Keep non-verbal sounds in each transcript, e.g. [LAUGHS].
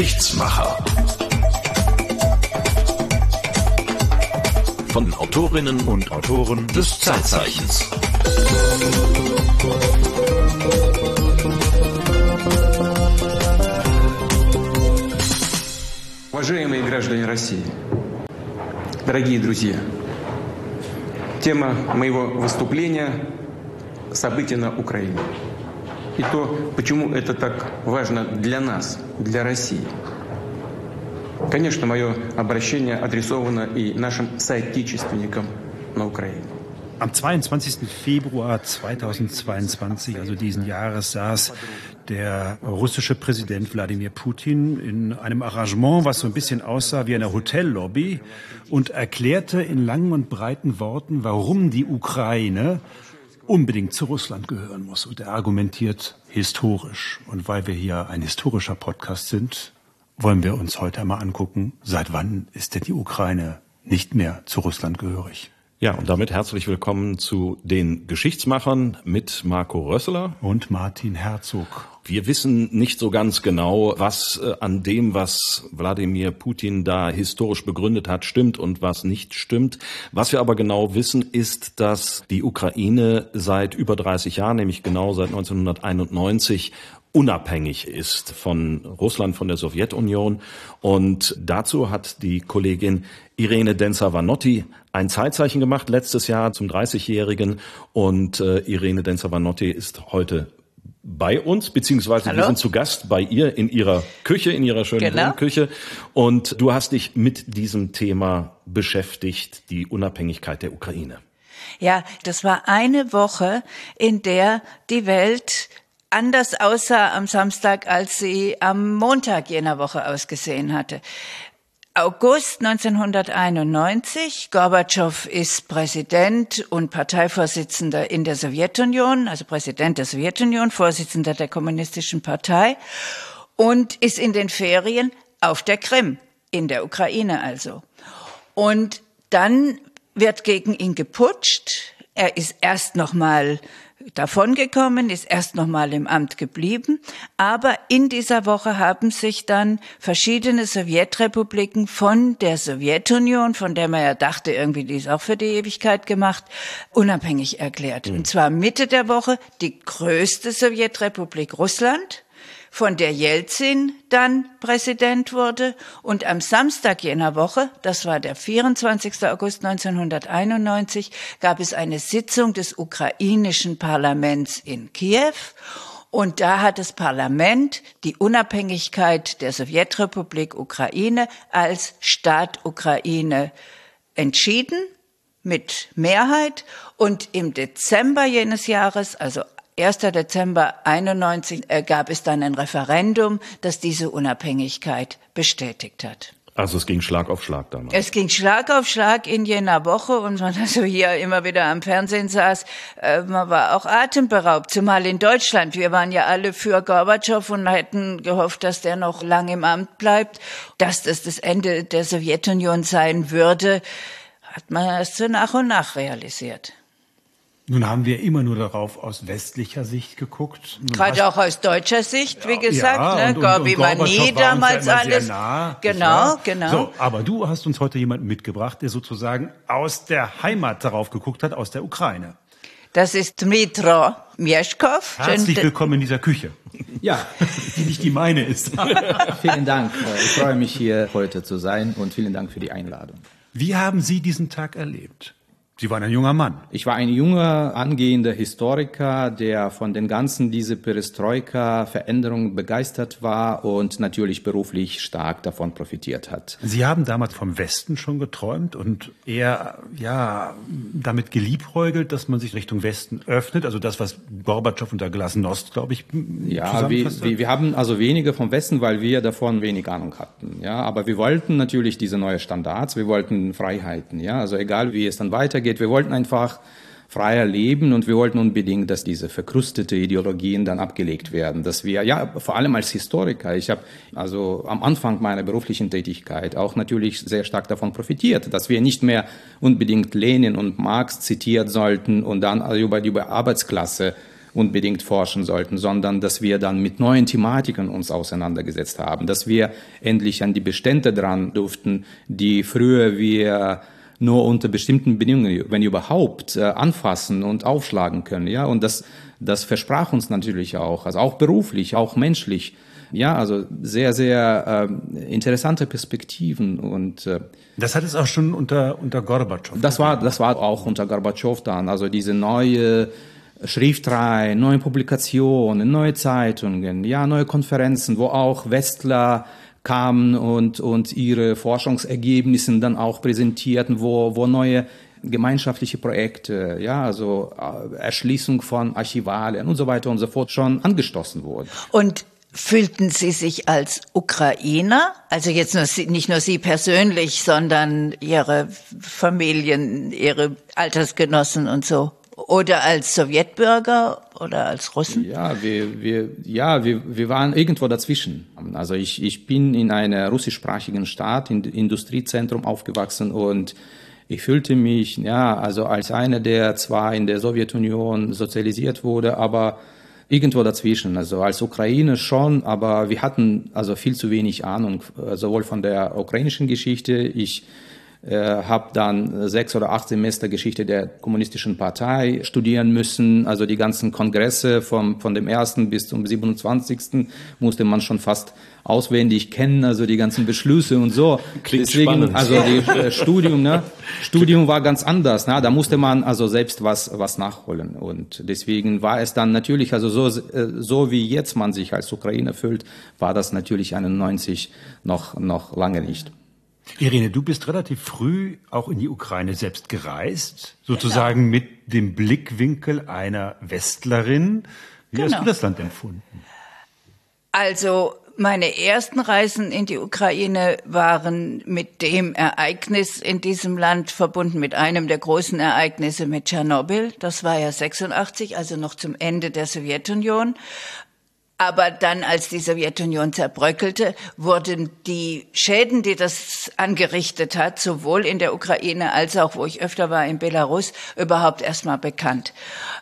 Geschichtsmacher. Von Autorinnen und Autoren des Zeitzeichens. Уважаемые граждане России, дорогие друзья, тема моего выступления – события на Украине. И то, почему это так важно для нас, для России. Конечно, мое обращение адресовано и нашим соотечественникам на Украине. Am 22. Februar 2022, also diesen Jahres, saß der russische Präsident Wladimir Putin in einem Arrangement, was so ein bisschen aussah wie eine Hotellobby und erklärte in langen und breiten Worten, warum die Ukraine unbedingt zu Russland gehören muss. Und er argumentiert historisch. Und weil wir hier ein historischer Podcast sind, wollen wir uns heute einmal angucken, seit wann ist denn die Ukraine nicht mehr zu Russland gehörig? Ja, und damit herzlich willkommen zu den Geschichtsmachern mit Marco Rösseler und Martin Herzog. Wir wissen nicht so ganz genau, was äh, an dem, was Wladimir Putin da historisch begründet hat, stimmt und was nicht stimmt. Was wir aber genau wissen, ist, dass die Ukraine seit über 30 Jahren, nämlich genau seit 1991, unabhängig ist von Russland, von der Sowjetunion. Und dazu hat die Kollegin Irene Denzer-Vanotti ein Zeitzeichen gemacht letztes Jahr zum 30-Jährigen. Und äh, Irene Denzer-Vanotti ist heute bei uns, beziehungsweise Hallo? wir sind zu Gast bei ihr in ihrer Küche, in ihrer schönen genau. Küche. Und du hast dich mit diesem Thema beschäftigt, die Unabhängigkeit der Ukraine. Ja, das war eine Woche, in der die Welt anders aussah am Samstag, als sie am Montag jener Woche ausgesehen hatte. August 1991. Gorbatschow ist Präsident und Parteivorsitzender in der Sowjetunion, also Präsident der Sowjetunion, Vorsitzender der Kommunistischen Partei und ist in den Ferien auf der Krim, in der Ukraine also. Und dann wird gegen ihn geputscht. Er ist erst noch mal davongekommen, ist erst noch mal im Amt geblieben. Aber in dieser Woche haben sich dann verschiedene Sowjetrepubliken von der Sowjetunion, von der man ja dachte, irgendwie die ist auch für die Ewigkeit gemacht, unabhängig erklärt. Mhm. Und zwar Mitte der Woche die größte Sowjetrepublik Russland, von der Jelzin dann Präsident wurde. Und am Samstag jener Woche, das war der 24. August 1991, gab es eine Sitzung des ukrainischen Parlaments in Kiew. Und da hat das Parlament die Unabhängigkeit der Sowjetrepublik Ukraine als Staat Ukraine entschieden mit Mehrheit. Und im Dezember jenes Jahres, also 1. Dezember 91 äh, gab es dann ein Referendum, das diese Unabhängigkeit bestätigt hat. Also es ging Schlag auf Schlag damals. Es ging Schlag auf Schlag in jener Woche und man also hier immer wieder am Fernsehen saß, äh, man war auch atemberaubt, zumal in Deutschland. Wir waren ja alle für Gorbatschow und hätten gehofft, dass der noch lange im Amt bleibt, dass das das Ende der Sowjetunion sein würde, hat man erst so nach und nach realisiert. Nun haben wir immer nur darauf aus westlicher Sicht geguckt. Gerade auch aus deutscher Sicht, wie gesagt. Ja, ne? Gorbi war nie damals ja alles. Nah, genau, genau. So, aber du hast uns heute jemanden mitgebracht, der sozusagen aus der Heimat darauf geguckt hat, aus der Ukraine. Das ist Dmitro Mieszkov. Herzlich willkommen in dieser Küche. Ja, [LAUGHS] die nicht die meine ist. [LAUGHS] vielen Dank. Ich freue mich hier heute zu sein und vielen Dank für die Einladung. Wie haben Sie diesen Tag erlebt? Sie waren ein junger Mann. Ich war ein junger, angehender Historiker, der von den ganzen diese Perestroika-Veränderungen begeistert war und natürlich beruflich stark davon profitiert hat. Sie haben damals vom Westen schon geträumt und eher, ja, damit geliebäugelt, dass man sich Richtung Westen öffnet. Also das, was Gorbatschow unter Glasnost, glaube ich, Ja, wir, wir, wir haben also weniger vom Westen, weil wir davon wenig Ahnung hatten. Ja, aber wir wollten natürlich diese neue Standards, wir wollten Freiheiten. Ja, also egal wie es dann weitergeht, geht. Wir wollten einfach freier leben und wir wollten unbedingt, dass diese verkrustete Ideologien dann abgelegt werden, dass wir ja vor allem als Historiker, ich habe also am Anfang meiner beruflichen Tätigkeit auch natürlich sehr stark davon profitiert, dass wir nicht mehr unbedingt Lenin und Marx zitiert sollten und dann über die Arbeitsklasse unbedingt forschen sollten, sondern dass wir dann mit neuen Thematiken uns auseinandergesetzt haben, dass wir endlich an die Bestände dran durften, die früher wir nur unter bestimmten Bedingungen, wenn überhaupt, äh, anfassen und aufschlagen können. Ja, und das, das versprach uns natürlich auch, also auch beruflich, auch menschlich. Ja, also sehr, sehr äh, interessante Perspektiven und äh, das hat es auch schon unter unter Gorbatschow. Das war das war auch unter Gorbatschow dann, also diese neue Schriftrei, neue Publikationen, neue Zeitungen, ja, neue Konferenzen, wo auch Westler kamen und, und ihre Forschungsergebnisse dann auch präsentierten, wo, wo neue gemeinschaftliche Projekte, ja, also äh, Erschließung von Archivalien und so weiter und so fort schon angestoßen wurden. Und Fühlten Sie sich als Ukrainer, also jetzt nur Sie, nicht nur Sie persönlich, sondern Ihre Familien, Ihre Altersgenossen und so? Oder als Sowjetbürger oder als Russen? Ja, wir, wir, ja, wir, wir waren irgendwo dazwischen. Also ich, ich bin in einer russischsprachigen Stadt, in Industriezentrum aufgewachsen und ich fühlte mich, ja, also als einer, der zwar in der Sowjetunion sozialisiert wurde, aber irgendwo dazwischen. Also als Ukraine schon, aber wir hatten also viel zu wenig Ahnung, äh, sowohl von der ukrainischen Geschichte. Ich äh, habe dann sechs oder acht Semester Geschichte der kommunistischen Partei studieren müssen. Also die ganzen Kongresse vom, von dem ersten bis zum 27. musste man schon fast auswendig kennen, also die ganzen Beschlüsse und so. [LAUGHS] Klingt Deswegen, spannend. also die äh, Studium, ne? Studium war ganz anders. Ne? Da musste man also selbst was was nachholen und deswegen war es dann natürlich, also so äh, so wie jetzt man sich als Ukrainer fühlt, war das natürlich 91 noch noch lange nicht. Irene, du bist relativ früh auch in die Ukraine selbst gereist, sozusagen genau. mit dem Blickwinkel einer Westlerin. Wie genau. hast du das Land empfunden? Also meine ersten Reisen in die Ukraine waren mit dem Ereignis in diesem Land verbunden, mit einem der großen Ereignisse mit Tschernobyl. Das war ja 86, also noch zum Ende der Sowjetunion. Aber dann, als die Sowjetunion zerbröckelte, wurden die Schäden, die das angerichtet hat, sowohl in der Ukraine als auch, wo ich öfter war, in Belarus, überhaupt erstmal bekannt.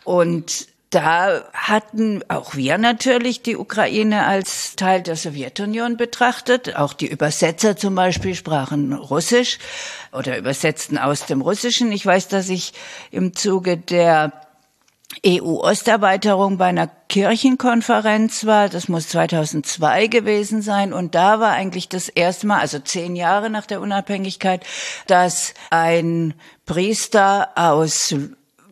Und da hatten auch wir natürlich die Ukraine als Teil der Sowjetunion betrachtet. Auch die Übersetzer zum Beispiel sprachen Russisch oder übersetzten aus dem Russischen. Ich weiß, dass ich im Zuge der EU-Osterweiterung bei einer Kirchenkonferenz war. Das muss 2002 gewesen sein. Und da war eigentlich das erste Mal, also zehn Jahre nach der Unabhängigkeit, dass ein Priester aus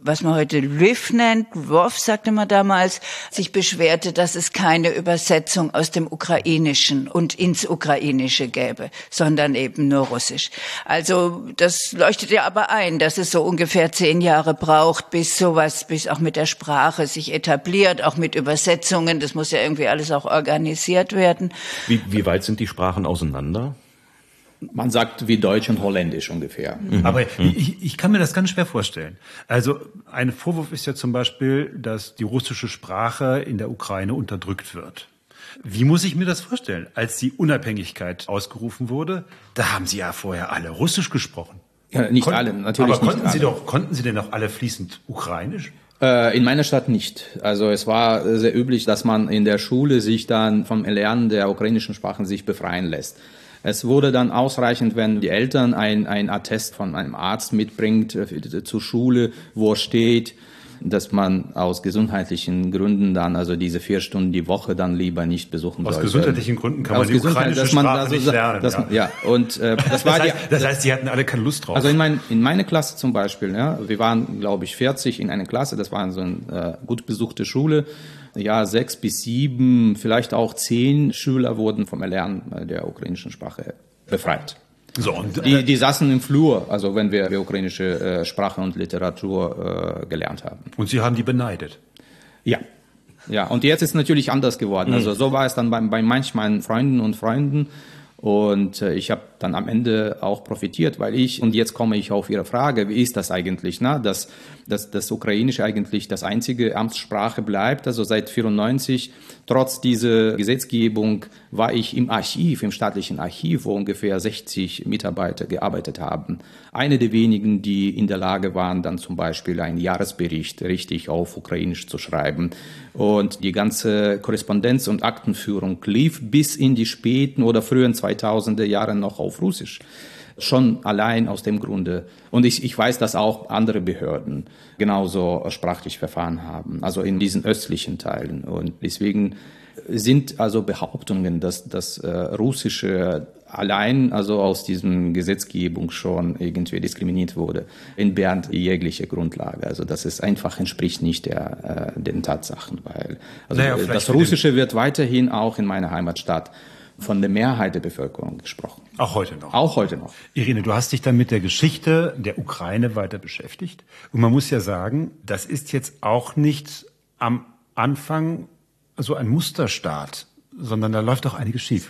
was man heute Lviv nennt, Lvov sagte man damals, sich beschwerte, dass es keine Übersetzung aus dem Ukrainischen und ins Ukrainische gäbe, sondern eben nur Russisch. Also das leuchtet ja aber ein, dass es so ungefähr zehn Jahre braucht, bis sowas, bis auch mit der Sprache sich etabliert, auch mit Übersetzungen. Das muss ja irgendwie alles auch organisiert werden. Wie, wie weit sind die Sprachen auseinander? Man sagt wie Deutsch und Holländisch ungefähr. Mhm. Aber ich, ich kann mir das ganz schwer vorstellen. Also ein Vorwurf ist ja zum Beispiel, dass die russische Sprache in der Ukraine unterdrückt wird. Wie muss ich mir das vorstellen? Als die Unabhängigkeit ausgerufen wurde, da haben Sie ja vorher alle Russisch gesprochen. Ja, nicht Kon alle, natürlich. Aber konnten Sie alle. doch, konnten Sie denn auch alle fließend Ukrainisch? Äh, in meiner Stadt nicht. Also es war sehr üblich, dass man in der Schule sich dann vom Erlernen der ukrainischen Sprachen sich befreien lässt. Es wurde dann ausreichend, wenn die Eltern ein, ein Attest von einem Arzt mitbringt äh, zur Schule, wo steht, dass man aus gesundheitlichen Gründen dann also diese vier Stunden die Woche dann lieber nicht besuchen sollte. Aus gesundheitlichen Gründen kann aus man die ukrainische dass man Sprache also, nicht lernen. Dass, ja. ja, und äh, das war das heißt, die, das heißt, sie hatten alle keine Lust drauf. Also in, mein, in meine Klasse zum Beispiel, ja, wir waren glaube ich 40 in einer Klasse, das war so eine äh, gut besuchte Schule ja, sechs bis sieben, vielleicht auch zehn Schüler wurden vom Erlernen der ukrainischen Sprache befreit. So, und, die, die saßen im Flur, also wenn wir die ukrainische äh, Sprache und Literatur äh, gelernt haben. Und Sie haben die beneidet? Ja. Ja, und jetzt ist es natürlich anders geworden. Mhm. Also so war es dann bei, bei manch meinen Freunden und Freunden. Und äh, ich habe dann am Ende auch profitiert, weil ich, und jetzt komme ich auf Ihre Frage, wie ist das eigentlich, ne? dass, dass das Ukrainische eigentlich das einzige Amtssprache bleibt, also seit 94, trotz dieser Gesetzgebung war ich im Archiv, im staatlichen Archiv, wo ungefähr 60 Mitarbeiter gearbeitet haben. Eine der wenigen, die in der Lage waren, dann zum Beispiel einen Jahresbericht richtig auf Ukrainisch zu schreiben. Und die ganze Korrespondenz und Aktenführung lief bis in die späten oder frühen 2000er Jahre noch auf Russisch. Schon allein aus dem Grunde. Und ich, ich weiß, dass auch andere Behörden genauso sprachlich verfahren haben, also in diesen östlichen Teilen. Und deswegen sind also Behauptungen, dass das äh, russische allein also aus diesem Gesetzgebung schon irgendwie diskriminiert wurde, entbehrt jegliche Grundlage. Also das ist einfach entspricht nicht der, äh, den Tatsachen, weil also naja, das Russische wird weiterhin auch in meiner Heimatstadt von der Mehrheit der Bevölkerung gesprochen. Auch heute noch. Auch heute noch. Irene, du hast dich dann mit der Geschichte der Ukraine weiter beschäftigt. Und man muss ja sagen, das ist jetzt auch nicht am Anfang so ein Musterstaat sondern da läuft doch einiges schief.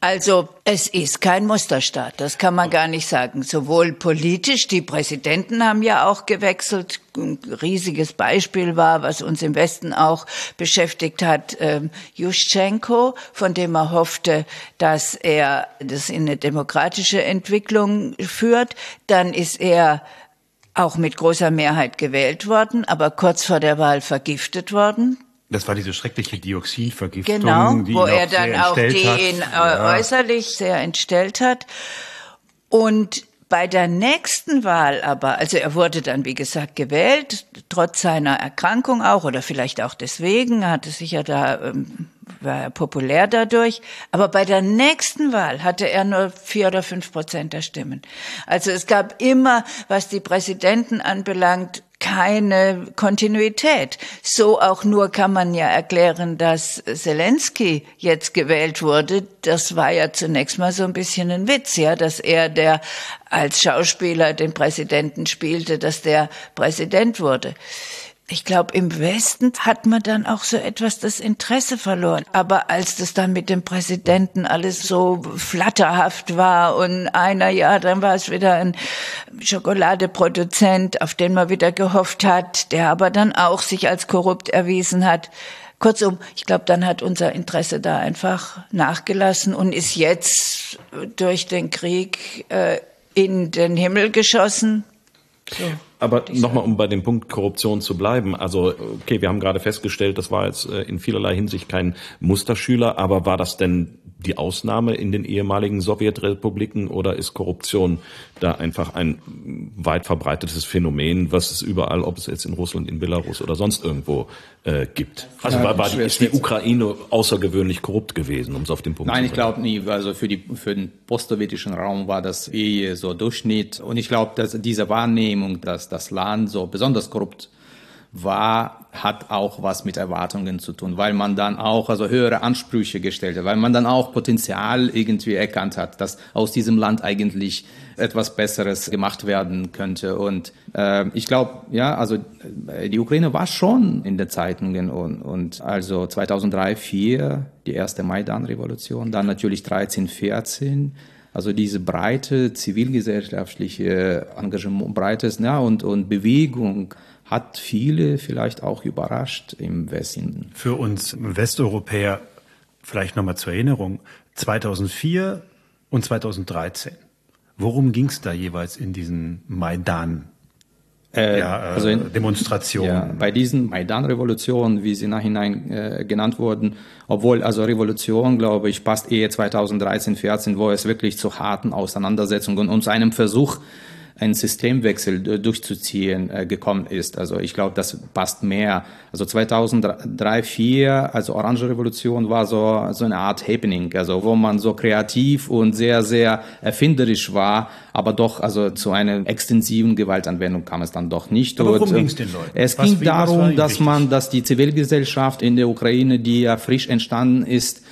Also es ist kein Musterstaat, das kann man gar nicht sagen. Sowohl politisch, die Präsidenten haben ja auch gewechselt. Ein riesiges Beispiel war, was uns im Westen auch beschäftigt hat, ähm, Juschenko, von dem er hoffte, dass er das in eine demokratische Entwicklung führt. Dann ist er auch mit großer Mehrheit gewählt worden, aber kurz vor der Wahl vergiftet worden. Das war diese schreckliche Dioxinvergiftung, genau, die wo er dann auch ihn äh, ja. äußerlich sehr entstellt hat. Und bei der nächsten Wahl aber, also er wurde dann, wie gesagt, gewählt, trotz seiner Erkrankung auch, oder vielleicht auch deswegen, hatte sich ja da, ähm, war er populär dadurch. Aber bei der nächsten Wahl hatte er nur vier oder fünf Prozent der Stimmen. Also es gab immer, was die Präsidenten anbelangt, keine Kontinuität. So auch nur kann man ja erklären, dass Zelensky jetzt gewählt wurde. Das war ja zunächst mal so ein bisschen ein Witz, ja, dass er, der als Schauspieler den Präsidenten spielte, dass der Präsident wurde ich glaube, im Westen hat man dann auch so etwas das Interesse verloren. Aber als das dann mit dem Präsidenten alles so flatterhaft war und einer, ja, dann war es wieder ein Schokoladeproduzent, auf den man wieder gehofft hat, der aber dann auch sich als korrupt erwiesen hat. Kurzum, ich glaube, dann hat unser Interesse da einfach nachgelassen und ist jetzt durch den Krieg äh, in den Himmel geschossen. So. Aber nochmal, um bei dem Punkt Korruption zu bleiben. Also, okay, wir haben gerade festgestellt, das war jetzt äh, in vielerlei Hinsicht kein Musterschüler, aber war das denn die Ausnahme in den ehemaligen Sowjetrepubliken oder ist Korruption da einfach ein weit verbreitetes Phänomen, was es überall, ob es jetzt in Russland, in Belarus oder sonst irgendwo äh, gibt? Also war, war die, ist die Ukraine außergewöhnlich korrupt gewesen, um es auf den Punkt Nein, zu bringen? Nein, ich glaube nie. Also für, die, für den postsowjetischen Raum war das eh so Durchschnitt. Und ich glaube, dass diese Wahrnehmung, dass das Land so besonders korrupt war, hat auch was mit Erwartungen zu tun, weil man dann auch also höhere Ansprüche gestellt hat, weil man dann auch Potenzial irgendwie erkannt hat, dass aus diesem Land eigentlich etwas Besseres gemacht werden könnte. Und äh, ich glaube, ja, also äh, die Ukraine war schon in den Zeitungen und, und also 2003, 2004 die erste Maidan-Revolution, dann natürlich 13, 14 also diese breite zivilgesellschaftliche Engagement, breites ja, und, und Bewegung hat viele vielleicht auch überrascht im Westen. Für uns Westeuropäer vielleicht nochmal zur Erinnerung, 2004 und 2013. Worum ging es da jeweils in diesen Maidan? Äh, ja, äh, also in, Demonstrationen. Ja, bei diesen Maidan-Revolutionen, wie sie nachhinein äh, genannt wurden, obwohl also Revolution, glaube ich, passt eher 2013, 14, wo es wirklich zu harten Auseinandersetzungen und zu einem Versuch ein Systemwechsel durchzuziehen äh, gekommen ist. Also ich glaube, das passt mehr. Also 2003, 2004, also Orange Revolution war so, so eine Art Happening, also wo man so kreativ und sehr, sehr erfinderisch war, aber doch, also zu einer extensiven Gewaltanwendung kam es dann doch nicht. Aber worum ging es den Leuten? Es was, ging darum, dass man, dass die Zivilgesellschaft in der Ukraine, die ja frisch entstanden ist,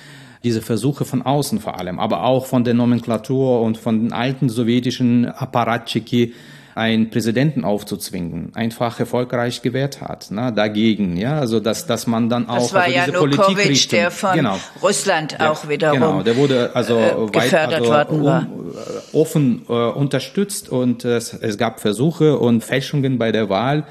diese Versuche von außen vor allem, aber auch von der Nomenklatur und von den alten sowjetischen Apparatschiki, einen Präsidenten aufzuzwingen, einfach erfolgreich gewährt hat, ne, dagegen, ja, also dass, dass man dann auch das war also ja diese Politik der von genau. Russland auch wiederum genau, der wurde also äh, gefördert weit, also, worden war. Um, offen äh, unterstützt und es, es gab Versuche und Fälschungen bei der Wahl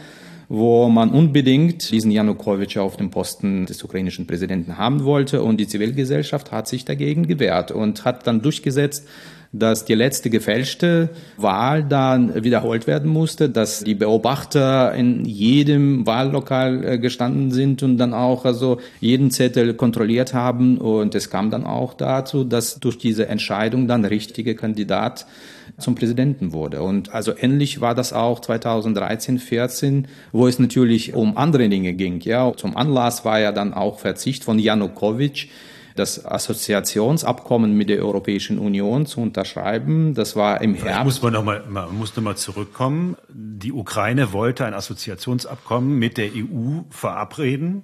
wo man unbedingt diesen Janukowitsch auf dem Posten des ukrainischen Präsidenten haben wollte. Und die Zivilgesellschaft hat sich dagegen gewehrt und hat dann durchgesetzt, dass die letzte gefälschte Wahl dann wiederholt werden musste, dass die Beobachter in jedem Wahllokal äh, gestanden sind und dann auch also jeden Zettel kontrolliert haben. Und es kam dann auch dazu, dass durch diese Entscheidung dann richtige Kandidat zum Präsidenten wurde. Und also ähnlich war das auch 2013, 14, wo es natürlich um andere Dinge ging. Ja, zum Anlass war ja dann auch Verzicht von Janukowitsch das Assoziationsabkommen mit der Europäischen Union zu unterschreiben. Das war im Herbst. Vielleicht muss man noch mal, man muss noch mal zurückkommen. Die Ukraine wollte ein Assoziationsabkommen mit der EU verabreden.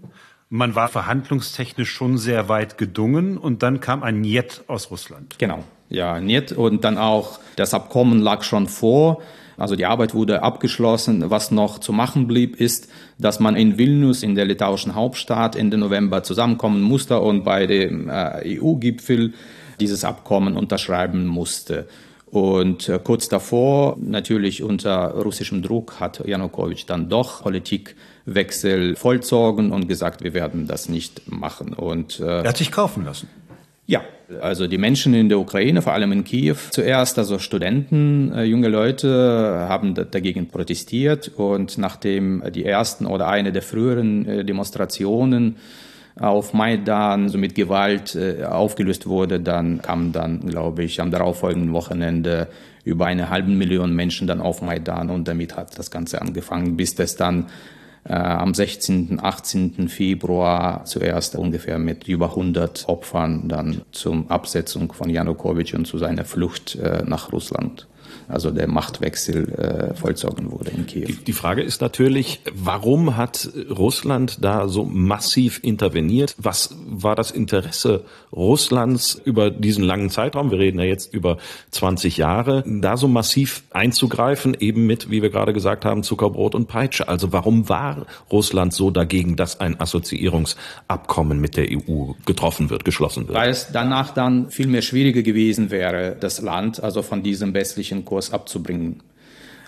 Man war verhandlungstechnisch schon sehr weit gedungen und dann kam ein Niet aus Russland. Genau. Ja, Niet und dann auch das Abkommen lag schon vor. Also die Arbeit wurde abgeschlossen. Was noch zu machen blieb, ist, dass man in Vilnius, in der litauischen Hauptstadt, Ende November zusammenkommen musste und bei dem äh, EU-Gipfel dieses Abkommen unterschreiben musste. Und äh, kurz davor, natürlich unter russischem Druck, hat Janukowitsch dann doch Politikwechsel vollzogen und gesagt, wir werden das nicht machen. Und, äh, er hat sich kaufen lassen. Ja, also die Menschen in der Ukraine, vor allem in Kiew zuerst, also Studenten, äh, junge Leute haben dagegen protestiert und nachdem die ersten oder eine der früheren äh, Demonstrationen auf Maidan so mit Gewalt äh, aufgelöst wurde, dann kam dann, glaube ich, am darauffolgenden Wochenende über eine halbe Million Menschen dann auf Maidan und damit hat das Ganze angefangen, bis das dann äh, am 16., 18. Februar zuerst ungefähr mit über 100 Opfern dann zum Absetzung von Janukowitsch und zu seiner Flucht äh, nach Russland also der Machtwechsel äh, vollzogen wurde in Kiew. Die Frage ist natürlich, warum hat Russland da so massiv interveniert? Was war das Interesse Russlands über diesen langen Zeitraum? Wir reden ja jetzt über 20 Jahre, da so massiv einzugreifen, eben mit, wie wir gerade gesagt haben, Zuckerbrot und Peitsche. Also warum war Russland so dagegen, dass ein Assoziierungsabkommen mit der EU getroffen wird, geschlossen wird? Weil es danach dann viel mehr schwieriger gewesen wäre, das Land also von diesem westlichen Kurs Kurs abzubringen.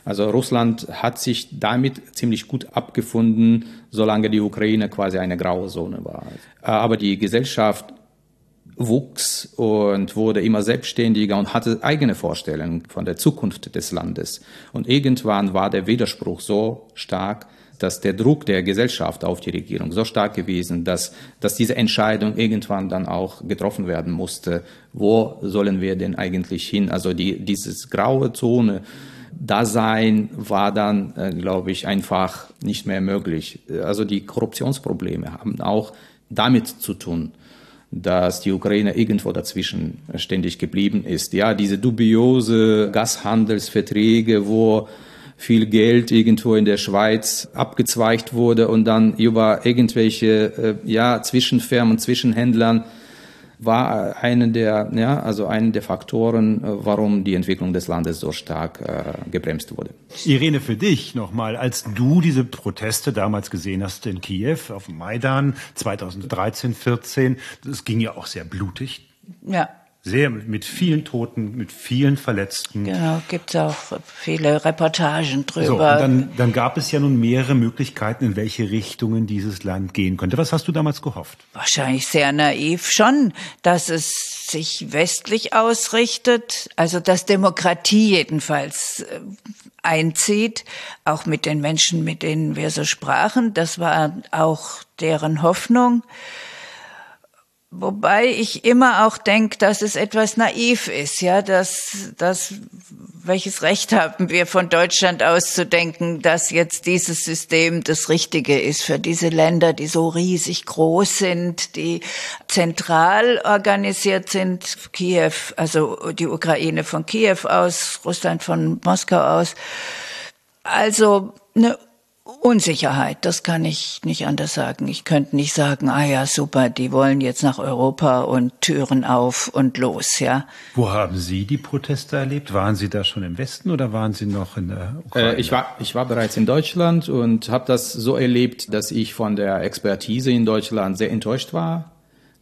Also Russland hat sich damit ziemlich gut abgefunden, solange die Ukraine quasi eine graue Zone war. Aber die Gesellschaft wuchs und wurde immer selbstständiger und hatte eigene Vorstellungen von der Zukunft des Landes. Und irgendwann war der Widerspruch so stark, dass der Druck der Gesellschaft auf die Regierung so stark gewesen, dass, dass diese Entscheidung irgendwann dann auch getroffen werden musste. Wo sollen wir denn eigentlich hin? Also die, dieses graue Zone, Dasein war dann, äh, glaube ich, einfach nicht mehr möglich. Also die Korruptionsprobleme haben auch damit zu tun, dass die Ukraine irgendwo dazwischen ständig geblieben ist. Ja, diese dubiose Gashandelsverträge, wo viel Geld irgendwo in der Schweiz abgezweigt wurde und dann über irgendwelche äh, ja, Zwischenfirmen, Zwischenhändlern war eine der, ja, also eine der Faktoren, äh, warum die Entwicklung des Landes so stark äh, gebremst wurde. Irene, für dich nochmal, als du diese Proteste damals gesehen hast in Kiew auf dem Maidan 2013, 14, das ging ja auch sehr blutig. Ja sehr mit vielen Toten, mit vielen Verletzten. Genau, gibt es auch viele Reportagen drüber. So, und dann, dann gab es ja nun mehrere Möglichkeiten, in welche Richtungen dieses Land gehen könnte. Was hast du damals gehofft? Wahrscheinlich sehr naiv schon, dass es sich westlich ausrichtet, also dass Demokratie jedenfalls äh, einzieht, auch mit den Menschen, mit denen wir so sprachen. Das war auch deren Hoffnung. Wobei ich immer auch denke, dass es etwas naiv ist, ja, dass, dass, welches Recht haben wir von Deutschland aus zu denken, dass jetzt dieses System das Richtige ist für diese Länder, die so riesig groß sind, die zentral organisiert sind, Kiew, also die Ukraine von Kiew aus, Russland von Moskau aus. Also eine Unsicherheit, das kann ich nicht anders sagen. Ich könnte nicht sagen, ah ja, super, die wollen jetzt nach Europa und Türen auf und los, ja. Wo haben Sie die Proteste erlebt? Waren Sie da schon im Westen oder waren Sie noch in der Ukraine? Äh, ich, war, ich war bereits in Deutschland und habe das so erlebt, dass ich von der Expertise in Deutschland sehr enttäuscht war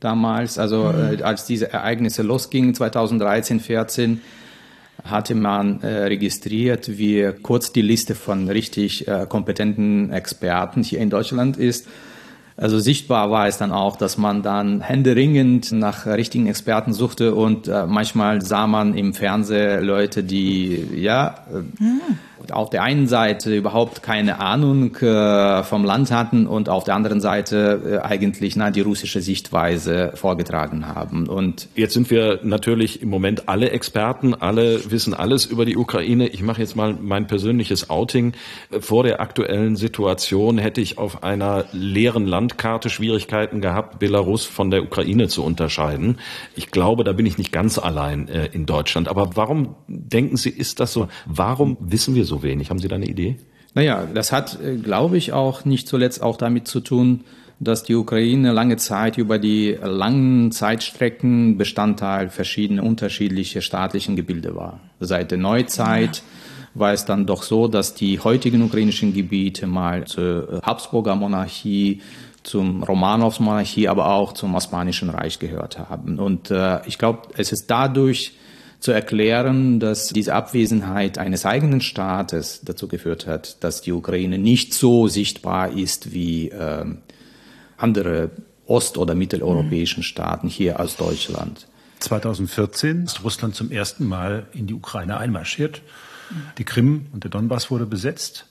damals. Also mhm. äh, als diese Ereignisse losgingen, 2013, 14, hatte man äh, registriert, wie kurz die Liste von richtig äh, kompetenten Experten hier in Deutschland ist. Also sichtbar war es dann auch, dass man dann händeringend nach richtigen Experten suchte und äh, manchmal sah man im Fernsehen Leute, die ja hm auf der einen Seite überhaupt keine Ahnung äh, vom Land hatten und auf der anderen Seite äh, eigentlich na, die russische Sichtweise vorgetragen haben. Und jetzt sind wir natürlich im Moment alle Experten, alle wissen alles über die Ukraine. Ich mache jetzt mal mein persönliches Outing. Vor der aktuellen Situation hätte ich auf einer leeren Landkarte Schwierigkeiten gehabt, Belarus von der Ukraine zu unterscheiden. Ich glaube, da bin ich nicht ganz allein äh, in Deutschland. Aber warum denken Sie, ist das so? Warum wissen wir so wenig? Haben Sie da eine Idee? Naja, das hat, äh, glaube ich, auch nicht zuletzt auch damit zu tun, dass die Ukraine lange Zeit über die langen Zeitstrecken Bestandteil verschiedener unterschiedlicher staatlichen Gebilde war. Seit der Neuzeit war es dann doch so, dass die heutigen ukrainischen Gebiete mal zur Habsburger Monarchie, zum Romanows Monarchie, aber auch zum Osmanischen Reich gehört haben. Und äh, ich glaube, es ist dadurch zu erklären, dass diese Abwesenheit eines eigenen Staates dazu geführt hat, dass die Ukraine nicht so sichtbar ist wie äh, andere ost- oder mitteleuropäischen Staaten hier aus Deutschland. 2014 ist Russland zum ersten Mal in die Ukraine einmarschiert. Die Krim und der Donbass wurde besetzt.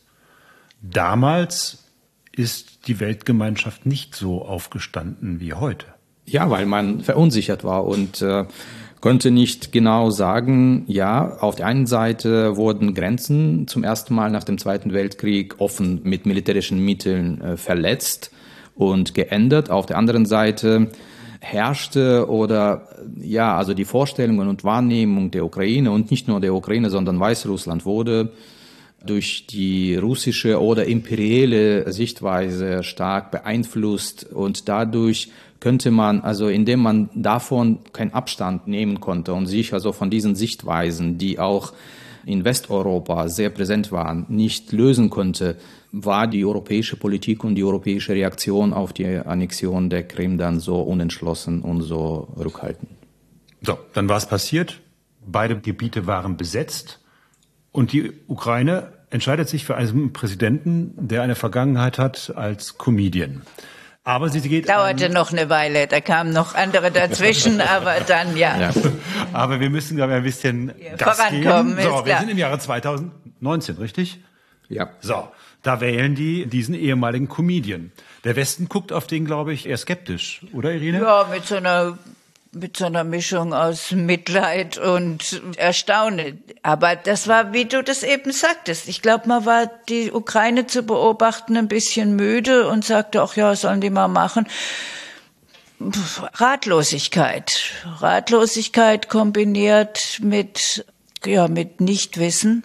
Damals ist die Weltgemeinschaft nicht so aufgestanden wie heute. Ja, weil man verunsichert war und äh, konnte nicht genau sagen, ja, auf der einen Seite wurden Grenzen zum ersten Mal nach dem Zweiten Weltkrieg offen mit militärischen Mitteln äh, verletzt und geändert. Auf der anderen Seite herrschte oder ja, also die Vorstellungen und Wahrnehmung der Ukraine und nicht nur der Ukraine, sondern Weißrussland wurde durch die russische oder imperiale Sichtweise stark beeinflusst und dadurch könnte man, also indem man davon keinen Abstand nehmen konnte und sich also von diesen Sichtweisen, die auch in Westeuropa sehr präsent waren, nicht lösen konnte, war die europäische Politik und die europäische Reaktion auf die Annexion der Krim dann so unentschlossen und so rückhaltend. So, dann war es passiert. Beide Gebiete waren besetzt und die Ukraine entscheidet sich für einen Präsidenten, der eine Vergangenheit hat als Comedian. Aber sie geht dauerte an, noch eine Weile, da kamen noch andere dazwischen, [LAUGHS] aber dann ja. ja. Aber wir müssen glaube ich ein bisschen ja, Gas vorankommen. Geben. So, wir klar. sind im Jahre 2019, richtig? Ja. So, da wählen die diesen ehemaligen Comedian. Der Westen guckt auf den, glaube ich, eher skeptisch, oder Irene? Ja, mit so einer mit so einer Mischung aus Mitleid und Erstaunen. Aber das war, wie du das eben sagtest. Ich glaube, man war die Ukraine zu beobachten ein bisschen müde und sagte, ach ja, sollen die mal machen. Ratlosigkeit. Ratlosigkeit kombiniert mit ja, mit Nichtwissen.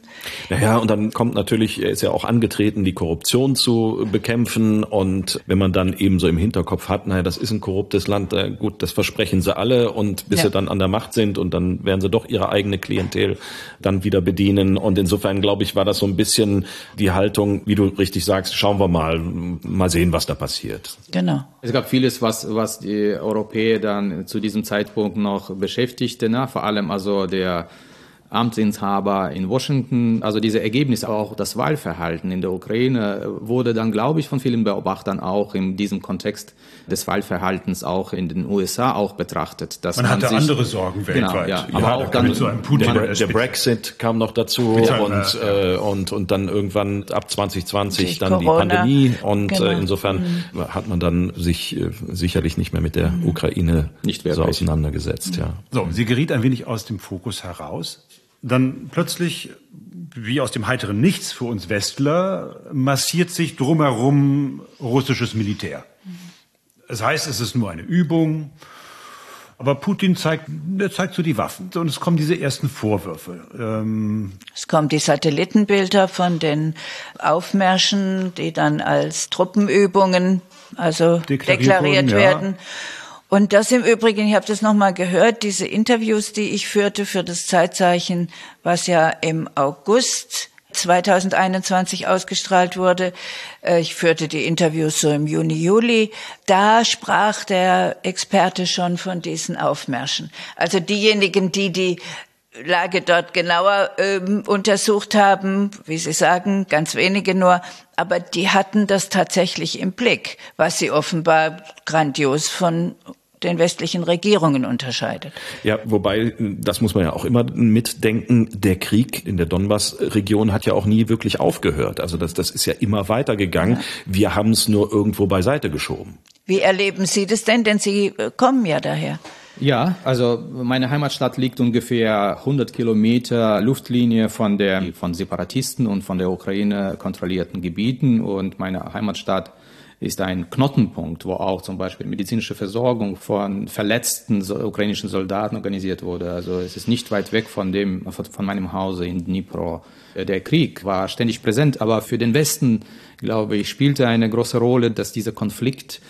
Naja, und dann kommt natürlich, er ist ja auch angetreten, die Korruption zu bekämpfen. Und wenn man dann eben so im Hinterkopf hat, naja, das ist ein korruptes Land, äh, gut, das versprechen sie alle. Und bis ja. sie dann an der Macht sind und dann werden sie doch ihre eigene Klientel dann wieder bedienen. Und insofern, glaube ich, war das so ein bisschen die Haltung, wie du richtig sagst, schauen wir mal, mal sehen, was da passiert. Genau. Es gab vieles, was, was die Europäer dann zu diesem Zeitpunkt noch beschäftigte, ne? vor allem also der Amtsinhaber in Washington. Also diese Ergebnisse, auch das Wahlverhalten in der Ukraine wurde dann, glaube ich, von vielen Beobachtern auch in diesem Kontext des Wahlverhaltens auch in den USA auch betrachtet. Dass man, man hatte sich, andere Sorgen genau, weltweit. Ja, aber ja, auch dann so der, der, Brexit kam noch dazu und, äh, und, und dann irgendwann ab 2020 dann Corona. die Pandemie und äh, genau. äh, insofern mhm. hat man dann sich äh, sicherlich nicht mehr mit der mhm. Ukraine nicht so auseinandergesetzt. Mhm. Ja. So, sie geriet ein wenig aus dem Fokus heraus dann plötzlich, wie aus dem heiteren Nichts für uns Westler, massiert sich drumherum russisches Militär. Es heißt, es ist nur eine Übung, aber Putin zeigt, er zeigt so die Waffen und es kommen diese ersten Vorwürfe. Ähm es kommen die Satellitenbilder von den Aufmärschen, die dann als Truppenübungen also deklariert werden. Ja. Und das im Übrigen, ich habe das nochmal gehört, diese Interviews, die ich führte für das Zeitzeichen, was ja im August 2021 ausgestrahlt wurde. Äh, ich führte die Interviews so im Juni, Juli. Da sprach der Experte schon von diesen Aufmärschen. Also diejenigen, die die Lage dort genauer ähm, untersucht haben, wie Sie sagen, ganz wenige nur, aber die hatten das tatsächlich im Blick, was sie offenbar grandios von den westlichen Regierungen unterscheidet. Ja, wobei, das muss man ja auch immer mitdenken, der Krieg in der Donbass-Region hat ja auch nie wirklich aufgehört. Also das, das ist ja immer weitergegangen. Ja. Wir haben es nur irgendwo beiseite geschoben. Wie erleben Sie das denn? Denn Sie äh, kommen ja daher. Ja, also meine Heimatstadt liegt ungefähr 100 Kilometer Luftlinie von der von Separatisten und von der Ukraine kontrollierten Gebieten und meine Heimatstadt ist ein Knotenpunkt, wo auch zum Beispiel medizinische Versorgung von verletzten ukrainischen Soldaten organisiert wurde. Also es ist nicht weit weg von dem von meinem Hause in Dnipro. Der Krieg war ständig präsent, aber für den Westen, glaube ich, spielte eine große Rolle, dass dieser Konflikt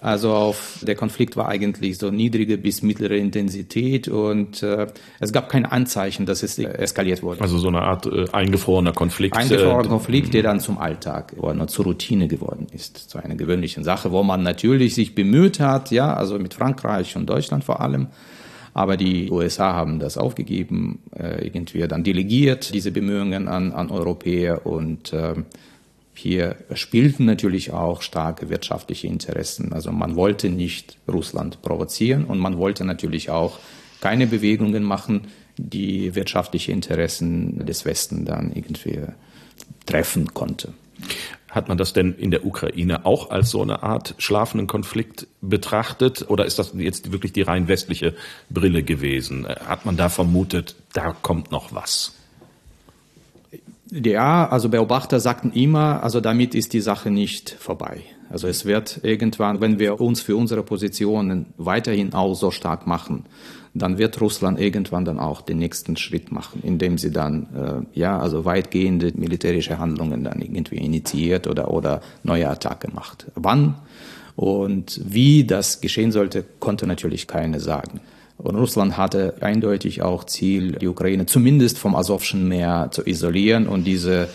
also auf, der Konflikt war eigentlich so niedrige bis mittlere Intensität und äh, es gab kein Anzeichen, dass es eskaliert wurde. Also so eine Art äh, eingefrorener Konflikt. Eingefrorener äh, Konflikt, der dann zum Alltag oder zur Routine geworden ist, zu einer gewöhnlichen Sache, wo man natürlich sich bemüht hat, ja, also mit Frankreich und Deutschland vor allem. Aber die USA haben das aufgegeben, äh, irgendwie dann delegiert, diese Bemühungen an, an Europäer und äh, hier spielten natürlich auch starke wirtschaftliche Interessen. Also man wollte nicht Russland provozieren und man wollte natürlich auch keine Bewegungen machen, die wirtschaftliche Interessen des Westen dann irgendwie treffen konnte. Hat man das denn in der Ukraine auch als so eine Art schlafenden Konflikt betrachtet oder ist das jetzt wirklich die rein westliche Brille gewesen? Hat man da vermutet, da kommt noch was? Ja, also Beobachter sagten immer, also damit ist die Sache nicht vorbei. Also es wird irgendwann, wenn wir uns für unsere Positionen weiterhin auch so stark machen, dann wird Russland irgendwann dann auch den nächsten Schritt machen, indem sie dann äh, ja also weitgehende militärische Handlungen dann irgendwie initiiert oder oder neue Attacke macht. Wann und wie das geschehen sollte, konnte natürlich keine sagen. Und Russland hatte eindeutig auch Ziel, die Ukraine zumindest vom Asowschen Meer zu isolieren und diese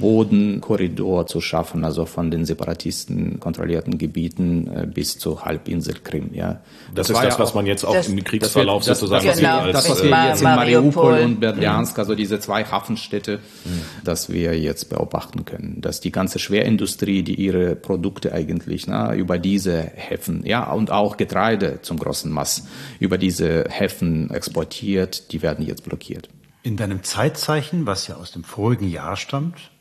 Bodenkorridor zu schaffen, also von den Separatisten kontrollierten Gebieten äh, bis zur Halbinsel Krim. Ja. Das, das ist das, ja was man jetzt auch im Kriegsverlauf das, sozusagen das, genau, als, das, was wir jetzt in Mariupol und Berdjansk, also diese zwei Hafenstädte, mhm. dass wir jetzt beobachten können, dass die ganze Schwerindustrie, die ihre Produkte eigentlich na, über diese Häfen, ja, und auch Getreide zum großen Mass über diese Häfen exportiert, die werden jetzt blockiert. In deinem Zeitzeichen, was ja aus dem vorigen Jahr stammt,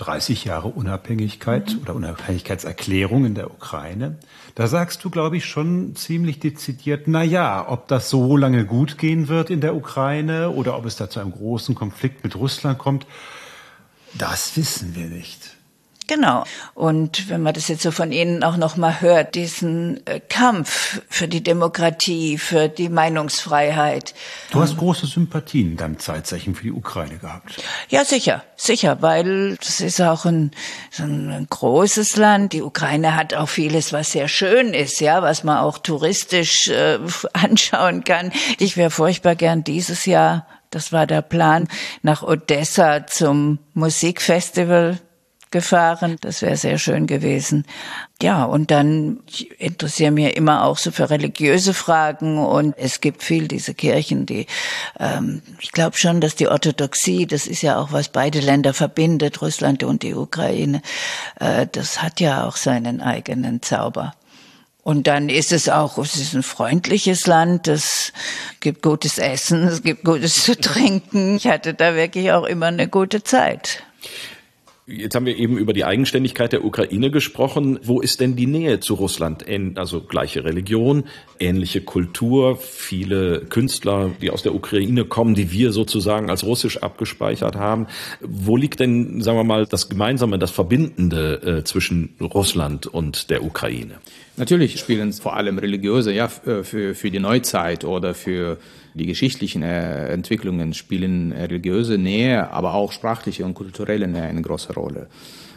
30 Jahre Unabhängigkeit mhm. oder Unabhängigkeitserklärung in der Ukraine. Da sagst du, glaube ich, schon ziemlich dezidiert, na ja, ob das so lange gut gehen wird in der Ukraine oder ob es da zu einem großen Konflikt mit Russland kommt, das wissen wir nicht. Genau. Und wenn man das jetzt so von Ihnen auch noch mal hört, diesen äh, Kampf für die Demokratie, für die Meinungsfreiheit. Du hast große Sympathien in deinem Zeitzeichen für die Ukraine gehabt. Ja, sicher, sicher, weil das ist auch ein, so ein großes Land. Die Ukraine hat auch vieles, was sehr schön ist, ja, was man auch touristisch äh, [LAUGHS] anschauen kann. Ich wäre furchtbar gern dieses Jahr das war der Plan, nach Odessa zum Musikfestival gefahren. Das wäre sehr schön gewesen. Ja, und dann ich interessiere mich immer auch so für religiöse Fragen und es gibt viel diese Kirchen, die ähm, ich glaube schon, dass die Orthodoxie, das ist ja auch was beide Länder verbindet, Russland und die Ukraine, äh, das hat ja auch seinen eigenen Zauber. Und dann ist es auch, es ist ein freundliches Land, es gibt gutes Essen, es gibt gutes [LAUGHS] zu trinken. Ich hatte da wirklich auch immer eine gute Zeit. Jetzt haben wir eben über die Eigenständigkeit der Ukraine gesprochen. Wo ist denn die Nähe zu Russland? Also gleiche Religion, ähnliche Kultur, viele Künstler, die aus der Ukraine kommen, die wir sozusagen als russisch abgespeichert haben. Wo liegt denn, sagen wir mal, das Gemeinsame, das Verbindende äh, zwischen Russland und der Ukraine? Natürlich spielen vor allem religiöse, ja, für, für die Neuzeit oder für die geschichtlichen äh, Entwicklungen spielen religiöse Nähe, aber auch sprachliche und kulturelle Nähe eine große Rolle.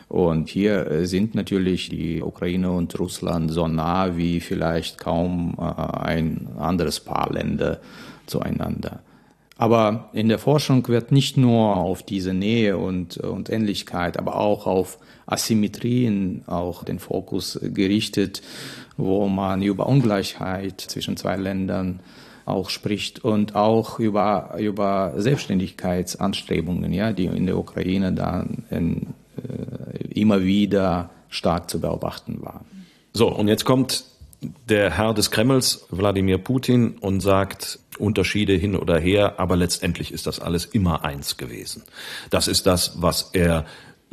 Und hier äh, sind natürlich die Ukraine und Russland so nah wie vielleicht kaum äh, ein anderes Paar Länder zueinander. Aber in der Forschung wird nicht nur auf diese Nähe und, und Ähnlichkeit, aber auch auf Asymmetrien auch den Fokus gerichtet, wo man über Ungleichheit zwischen zwei Ländern auch spricht und auch über, über Selbstständigkeitsanstrebungen, ja, die in der Ukraine dann in, äh, immer wieder stark zu beobachten waren. So, und jetzt kommt der Herr des Kremls, Wladimir Putin, und sagt, Unterschiede hin oder her, aber letztendlich ist das alles immer eins gewesen. Das ist das, was er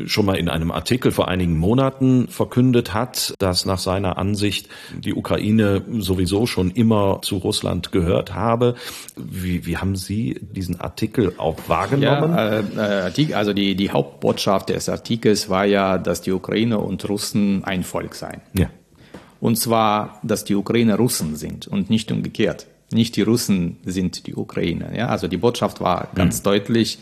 schon mal in einem Artikel vor einigen Monaten verkündet hat, dass nach seiner Ansicht die Ukraine sowieso schon immer zu Russland gehört habe. Wie, wie haben Sie diesen Artikel auch wahrgenommen? Ja, äh, also die, die Hauptbotschaft des Artikels war ja, dass die Ukraine und Russen ein Volk seien. Ja. Und zwar, dass die Ukrainer Russen sind und nicht umgekehrt. Nicht die Russen sind die Ukrainer. Ja, also die Botschaft war ganz mhm. deutlich,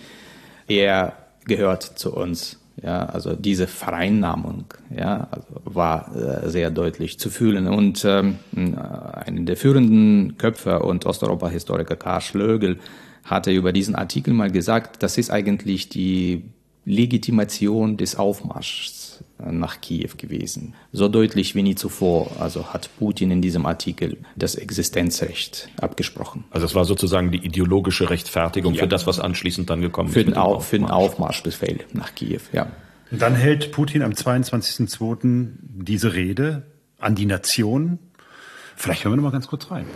er gehört zu uns. Ja, also diese Vereinnahmung ja, also war äh, sehr deutlich zu fühlen. Und ähm, einer der führenden Köpfe und Osteuropa-Historiker Karl Schlögel hatte über diesen Artikel mal gesagt, das ist eigentlich die Legitimation des Aufmarschs nach Kiew gewesen. So deutlich wie nie zuvor, also hat Putin in diesem Artikel das Existenzrecht abgesprochen. Also es war sozusagen die ideologische Rechtfertigung ja. für das, was anschließend dann gekommen für ist. Den Auf, für den Aufmarschbefehl nach Kiew, ja. Und dann hält Putin am 22.02. diese Rede an die Nation. Vielleicht hören wir noch mal ganz kurz rein.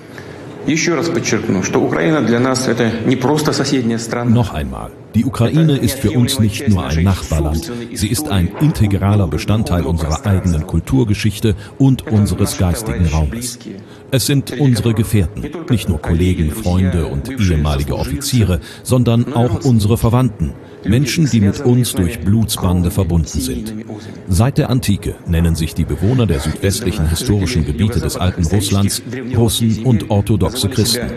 Noch einmal, die Ukraine ist für uns nicht nur ein Nachbarland, sie ist ein integraler Bestandteil unserer eigenen Kulturgeschichte und unseres geistigen Raumes. Es sind unsere Gefährten, nicht nur Kollegen, Freunde und ehemalige Offiziere, sondern auch unsere Verwandten, Menschen, die mit uns durch Blutsbande verbunden sind. Seit der Antike nennen sich die Bewohner der südwestlichen historischen Gebiete des alten Russlands Russen und orthodoxe Christen.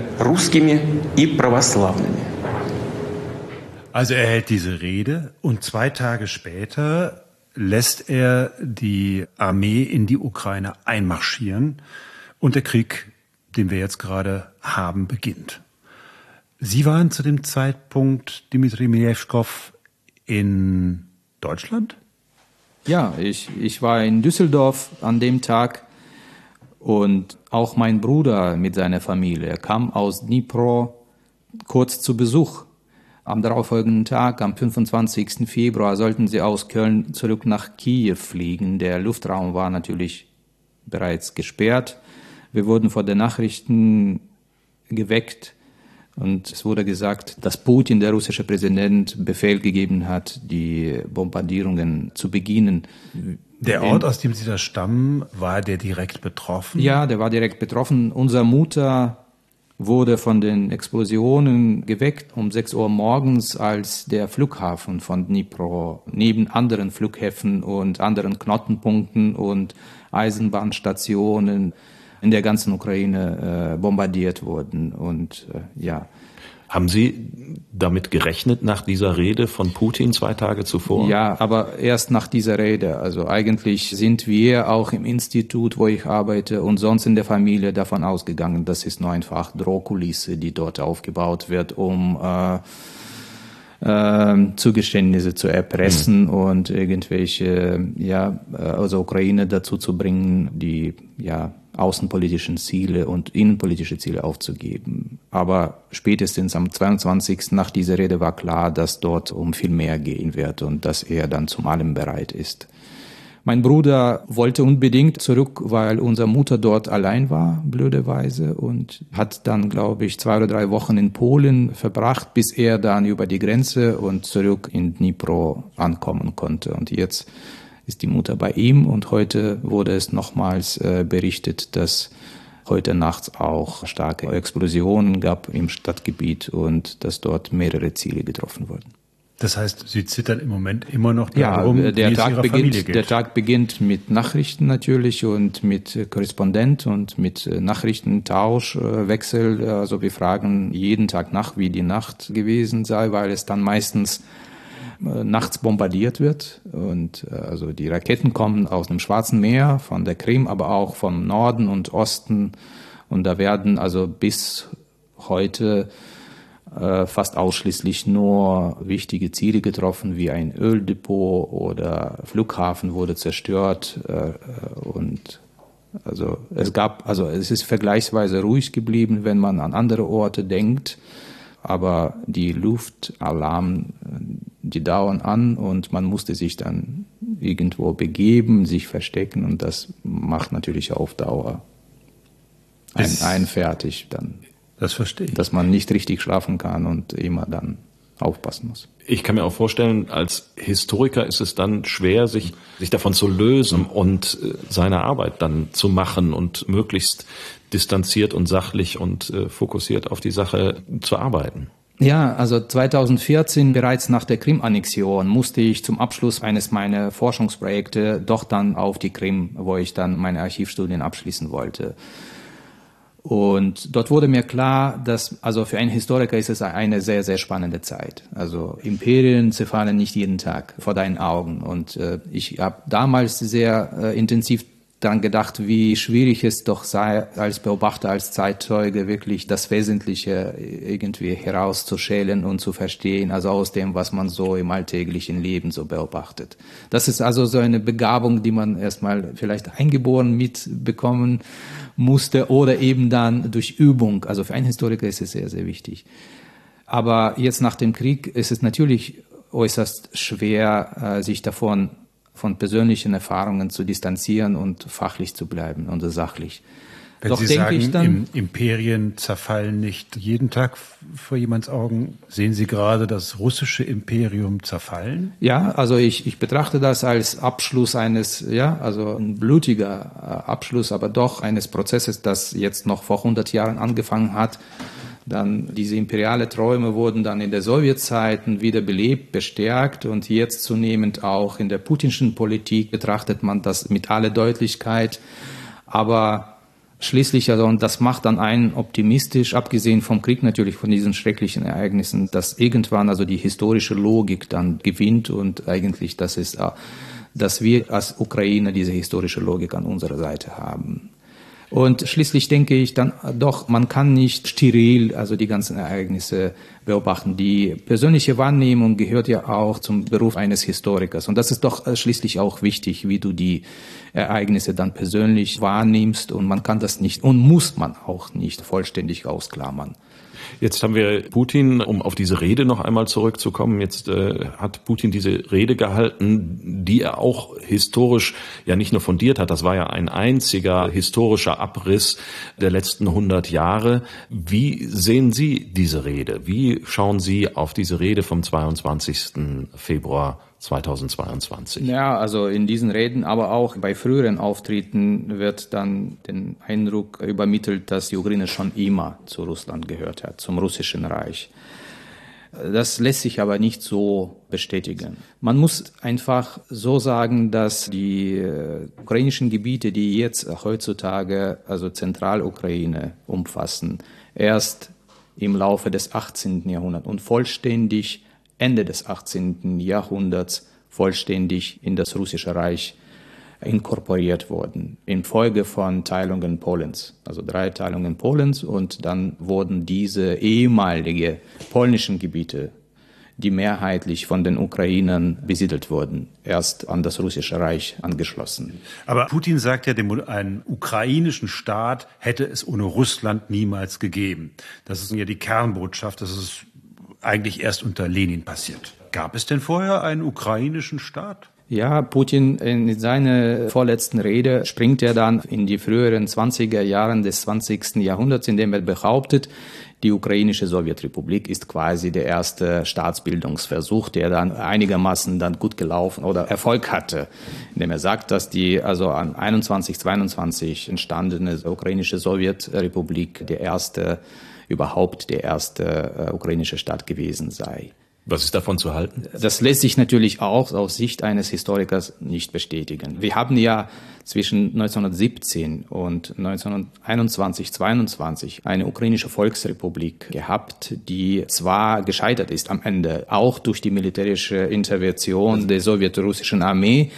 Also er hält diese Rede und zwei Tage später lässt er die Armee in die Ukraine einmarschieren und der Krieg, den wir jetzt gerade haben, beginnt. Sie waren zu dem Zeitpunkt, Dimitri Milevskov, in Deutschland? Ja, ich, ich war in Düsseldorf an dem Tag und auch mein Bruder mit seiner Familie kam aus Dnipro kurz zu Besuch. Am darauffolgenden Tag, am 25. Februar, sollten sie aus Köln zurück nach Kiew fliegen. Der Luftraum war natürlich bereits gesperrt. Wir wurden vor den Nachrichten geweckt und es wurde gesagt, dass Putin, der russische Präsident, Befehl gegeben hat, die Bombardierungen zu beginnen. Der Ort, aus dem Sie da stammen, war der direkt betroffen? Ja, der war direkt betroffen. Unser Mutter wurde von den Explosionen geweckt um 6 Uhr morgens, als der Flughafen von Dnipro neben anderen Flughäfen und anderen Knotenpunkten und Eisenbahnstationen in der ganzen Ukraine äh, bombardiert wurden. Und äh, ja. Haben Sie damit gerechnet nach dieser Rede von Putin zwei Tage zuvor? Ja, aber erst nach dieser Rede. Also eigentlich sind wir auch im Institut, wo ich arbeite und sonst in der Familie davon ausgegangen, das ist nur einfach Drohkulisse, die dort aufgebaut wird, um äh, äh, Zugeständnisse zu erpressen mhm. und irgendwelche, ja, also Ukraine dazu zu bringen, die, ja, außenpolitischen Ziele und innenpolitische Ziele aufzugeben. Aber spätestens am 22. nach dieser Rede war klar, dass dort um viel mehr gehen wird und dass er dann zum allem bereit ist. Mein Bruder wollte unbedingt zurück, weil unsere Mutter dort allein war, blöderweise, und hat dann, glaube ich, zwei oder drei Wochen in Polen verbracht, bis er dann über die Grenze und zurück in Dnipro ankommen konnte. Und jetzt ist die Mutter bei ihm und heute wurde es nochmals äh, berichtet, dass heute nachts auch starke Explosionen gab im Stadtgebiet und dass dort mehrere Ziele getroffen wurden. Das heißt, Sie zittern im Moment immer noch darum, ja, der Tag beginnt, Der Tag beginnt mit Nachrichten natürlich und mit Korrespondent und mit Nachrichtentausch, äh, Wechsel. Also wir fragen jeden Tag nach, wie die Nacht gewesen sei, weil es dann meistens äh, nachts bombardiert wird. Und äh, also die Raketen kommen aus dem Schwarzen Meer, von der Krim, aber auch vom Norden und Osten. Und da werden also bis heute äh, fast ausschließlich nur wichtige Ziele getroffen, wie ein Öldepot oder Flughafen wurde zerstört. Äh, und Also es gab, also es ist vergleichsweise ruhig geblieben, wenn man an andere Orte denkt. Aber die Luftalarm, die dauern an und man musste sich dann irgendwo begeben, sich verstecken und das macht natürlich auf Dauer ein, fertig dann. Das verstehe ich. Dass man nicht richtig schlafen kann und immer dann aufpassen muss. Ich kann mir auch vorstellen, als Historiker ist es dann schwer, sich, sich davon zu lösen und äh, seine Arbeit dann zu machen und möglichst distanziert und sachlich und äh, fokussiert auf die Sache zu arbeiten. Ja, also 2014, bereits nach der Krim-Annexion, musste ich zum Abschluss eines meiner Forschungsprojekte doch dann auf die Krim, wo ich dann meine Archivstudien abschließen wollte. Und dort wurde mir klar, dass also für einen Historiker ist es eine sehr, sehr spannende Zeit. Also Imperien zerfallen nicht jeden Tag vor deinen Augen. Und äh, ich habe damals sehr äh, intensiv daran gedacht, wie schwierig es doch sei, als Beobachter, als Zeitzeuge wirklich das Wesentliche irgendwie herauszuschälen und zu verstehen, also aus dem, was man so im alltäglichen Leben so beobachtet. Das ist also so eine Begabung, die man erstmal vielleicht eingeboren mitbekommen musste oder eben dann durch Übung. Also für einen Historiker ist es sehr, sehr wichtig. Aber jetzt nach dem Krieg ist es natürlich äußerst schwer, äh, sich davon von persönlichen Erfahrungen zu distanzieren und fachlich zu bleiben und sachlich. Wenn Doch Sie denke sagen, ich dann, Imperien zerfallen nicht jeden Tag vor jemands Augen, sehen Sie gerade das russische Imperium zerfallen? Ja, also ich, ich betrachte das als Abschluss eines, ja, also ein blutiger äh, Abschluss, aber doch eines Prozesses, das jetzt noch vor 100 Jahren angefangen hat dann diese imperiale Träume wurden dann in der Sowjetzeiten wieder belebt, bestärkt und jetzt zunehmend auch in der putinschen Politik betrachtet man das mit aller Deutlichkeit. Aber schließlich, also, und das macht dann einen optimistisch, abgesehen vom Krieg natürlich, von diesen schrecklichen Ereignissen, dass irgendwann also die historische Logik dann gewinnt und eigentlich das ist, äh, dass wir als Ukrainer diese historische Logik an unserer Seite haben. Und schließlich denke ich dann doch, man kann nicht steril, also die ganzen Ereignisse beobachten. Die persönliche Wahrnehmung gehört ja auch zum Beruf eines Historikers. Und das ist doch schließlich auch wichtig, wie du die Ereignisse dann persönlich wahrnimmst. Und man kann das nicht und muss man auch nicht vollständig ausklammern. Jetzt haben wir Putin, um auf diese Rede noch einmal zurückzukommen. Jetzt äh, hat Putin diese Rede gehalten, die er auch historisch ja nicht nur fundiert hat. Das war ja ein einziger historischer Abriss der letzten 100 Jahre. Wie sehen Sie diese Rede? Wie schauen Sie auf diese Rede vom 22. Februar 2022. Ja, also in diesen Reden, aber auch bei früheren Auftritten wird dann den Eindruck übermittelt, dass die Ukraine schon immer zu Russland gehört hat, zum russischen Reich. Das lässt sich aber nicht so bestätigen. Man muss einfach so sagen, dass die äh, ukrainischen Gebiete, die jetzt heutzutage, also Zentralukraine umfassen, erst im Laufe des 18. Jahrhunderts und vollständig Ende des 18. Jahrhunderts vollständig in das russische Reich inkorporiert wurden, infolge von Teilungen Polens, also drei Teilungen Polens und dann wurden diese ehemalige polnischen Gebiete, die mehrheitlich von den Ukrainern besiedelt wurden, erst an das russische Reich angeschlossen. Aber Putin sagt ja, einen ukrainischen Staat hätte es ohne Russland niemals gegeben. Das ist ja die Kernbotschaft, das ist eigentlich erst unter Lenin passiert. Gab es denn vorher einen ukrainischen Staat? Ja, Putin in seiner vorletzten Rede springt er dann in die früheren 20er Jahren des 20. Jahrhunderts, indem er behauptet, die ukrainische Sowjetrepublik ist quasi der erste Staatsbildungsversuch, der dann einigermaßen dann gut gelaufen oder Erfolg hatte, indem er sagt, dass die also an 21, 22 entstandene ukrainische Sowjetrepublik der erste überhaupt der erste äh, ukrainische Staat gewesen sei. Was ist davon zu halten? Das lässt sich natürlich auch aus Sicht eines Historikers nicht bestätigen. Wir haben ja zwischen 1917 und 1921, 22 eine ukrainische Volksrepublik gehabt, die zwar gescheitert ist am Ende, auch durch die militärische Intervention der sowjetrussischen Armee,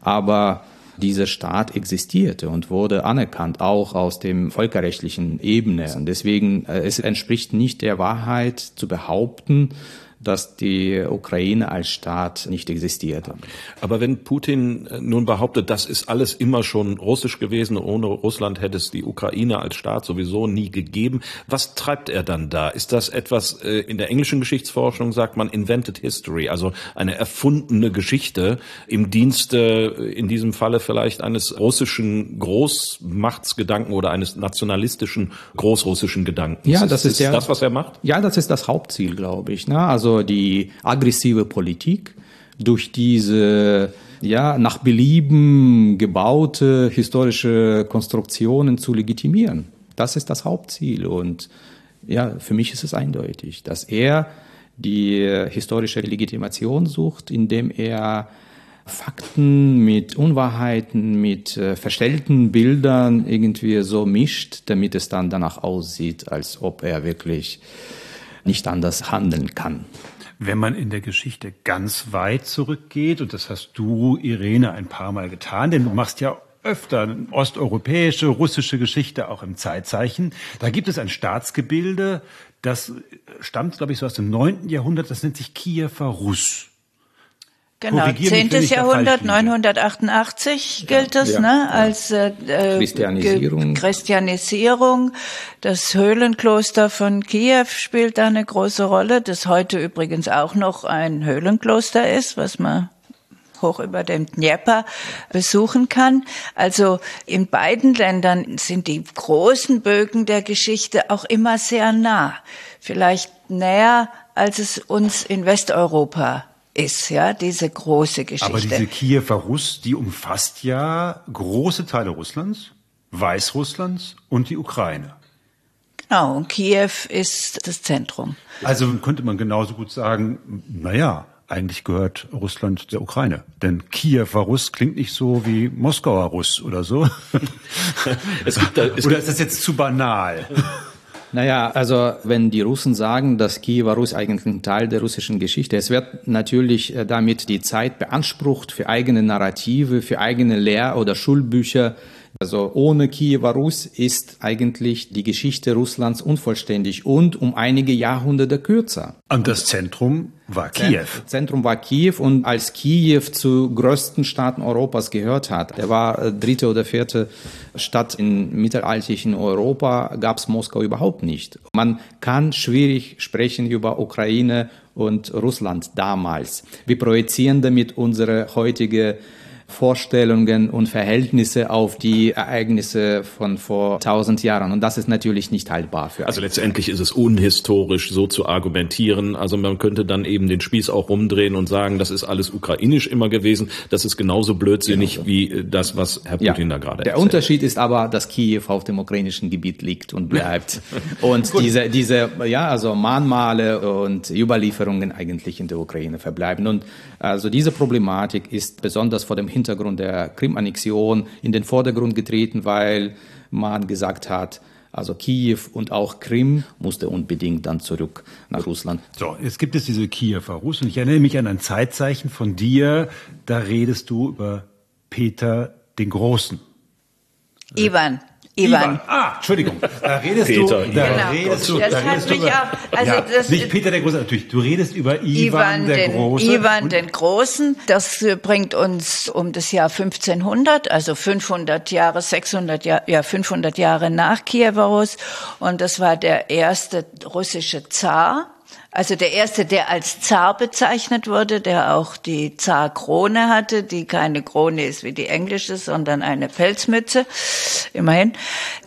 aber dieser Staat existierte und wurde anerkannt, auch aus dem völkerrechtlichen Ebene. Und deswegen, äh, es entspricht nicht der Wahrheit zu behaupten, dass die Ukraine als Staat nicht existiert. Aber wenn Putin äh, nun behauptet, das ist alles immer schon russisch gewesen, ohne Russland hätte es die Ukraine als Staat sowieso nie gegeben, was treibt er dann da? Ist das etwas, äh, in der englischen Geschichtsforschung sagt man invented history, also eine erfundene Geschichte im Dienste, äh, in diesem Falle vielleicht eines russischen Großmachtsgedanken oder eines nationalistischen großrussischen Gedankens? Ja, das ist, ist der, das, was er macht? Ja, das ist das Hauptziel, glaube ich. Ne? Also die aggressive Politik durch diese ja, nach Belieben gebaute historische Konstruktionen zu legitimieren. Das ist das Hauptziel. Und ja, für mich ist es eindeutig, dass er die historische Legitimation sucht, indem er Fakten mit Unwahrheiten, mit äh, verstellten Bildern irgendwie so mischt, damit es dann danach aussieht, als ob er wirklich nicht anders handeln kann. Wenn man in der Geschichte ganz weit zurückgeht, und das hast du, Irene, ein paar Mal getan, denn du machst ja öfter osteuropäische, russische Geschichte auch im Zeitzeichen. Da gibt es ein Staatsgebilde, das stammt, glaube ich, so aus dem neunten Jahrhundert, das nennt sich Kiewer Russ. Genau, 10. Jahrhundert, 988 gilt das, ja, ne, als äh, äh, Christianisierung. Christianisierung. Das Höhlenkloster von Kiew spielt da eine große Rolle, das heute übrigens auch noch ein Höhlenkloster ist, was man hoch über dem Dnieper besuchen kann. Also in beiden Ländern sind die großen Bögen der Geschichte auch immer sehr nah. Vielleicht näher, als es uns in Westeuropa ist, ja, diese große Geschichte. Aber diese Kiewer Russ, die umfasst ja große Teile Russlands, Weißrusslands und die Ukraine. Genau, und Kiew ist das Zentrum. Also könnte man genauso gut sagen, naja, eigentlich gehört Russland der Ukraine. Denn Kiewer Russ klingt nicht so wie Moskauer Russ oder so. [LAUGHS] es gibt da, es oder ist das jetzt zu banal? Naja, also wenn die Russen sagen, dass Kiewer Russ eigentlich ein Teil der russischen Geschichte, es wird natürlich äh, damit die Zeit beansprucht für eigene Narrative, für eigene Lehr- oder Schulbücher, also ohne Kiewer Rus ist eigentlich die Geschichte Russlands unvollständig und um einige Jahrhunderte kürzer. Und das Zentrum war Kiew. Zentrum war Kiew und als Kiew zu größten Staaten Europas gehört hat, der war äh, dritte oder vierte Stadt im mittelalterlichen Europa, gab es Moskau überhaupt nicht. Man kann schwierig sprechen über Ukraine und Russland damals. Wir projizieren damit unsere heutige Vorstellungen und Verhältnisse auf die Ereignisse von vor tausend Jahren. Und das ist natürlich nicht haltbar für Also letztendlich ist es unhistorisch, so zu argumentieren. Also man könnte dann eben den Spieß auch rumdrehen und sagen, das ist alles ukrainisch immer gewesen. Das ist genauso blödsinnig genau. wie das, was Herr Putin ja. da gerade Der Unterschied ist aber, dass Kiew auf dem ukrainischen Gebiet liegt und bleibt. [LAUGHS] und diese, diese, ja, also Mahnmale und Überlieferungen eigentlich in der Ukraine verbleiben. Und also diese Problematik ist besonders vor dem Hintergrund der Krim-Annexion in den Vordergrund getreten, weil man gesagt hat, also Kiew und auch Krim musste unbedingt dann zurück nach Russland. So, jetzt gibt es diese Kiewer Russ und ich erinnere mich an ein Zeitzeichen von dir, da redest du über Peter den Großen. Ivan. Ivan. Ivan. Ah, Entschuldigung. Da redest Peter, du, da genau. redest du, das da redest du über, auch, also ja, das, nicht Peter der Große, natürlich. Du redest über Ivan, Ivan der den, Große. Ivan den Großen. Das bringt uns um das Jahr 1500, also 500 Jahre, 600 Jahre, ja 500 Jahre nach Kiewerus. Und das war der erste russische Zar. Also der erste, der als Zar bezeichnet wurde, der auch die Zarkrone hatte, die keine Krone ist wie die englische, sondern eine Pelzmütze, immerhin.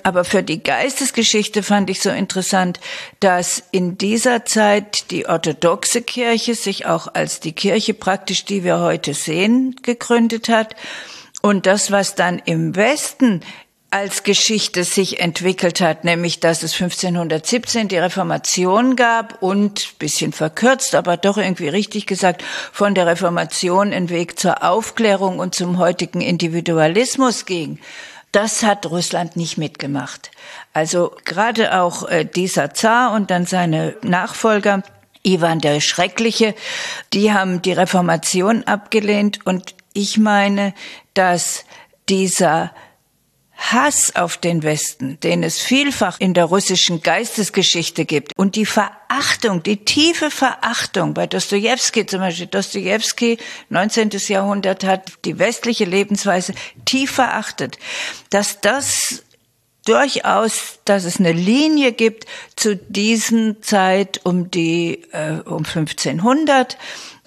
Aber für die Geistesgeschichte fand ich so interessant, dass in dieser Zeit die orthodoxe Kirche sich auch als die Kirche praktisch, die wir heute sehen, gegründet hat. Und das, was dann im Westen als Geschichte sich entwickelt hat, nämlich dass es 1517 die Reformation gab und bisschen verkürzt, aber doch irgendwie richtig gesagt, von der Reformation ein Weg zur Aufklärung und zum heutigen Individualismus ging. Das hat Russland nicht mitgemacht. Also gerade auch äh, dieser Zar und dann seine Nachfolger, Ivan der Schreckliche, die haben die Reformation abgelehnt und ich meine, dass dieser Hass auf den Westen, den es vielfach in der russischen Geistesgeschichte gibt, und die Verachtung, die tiefe Verachtung bei Dostoevsky zum Beispiel, Dostoevsky, 19. Jahrhundert, hat die westliche Lebensweise tief verachtet, dass das durchaus, dass es eine Linie gibt zu diesen Zeit um die äh, um 1500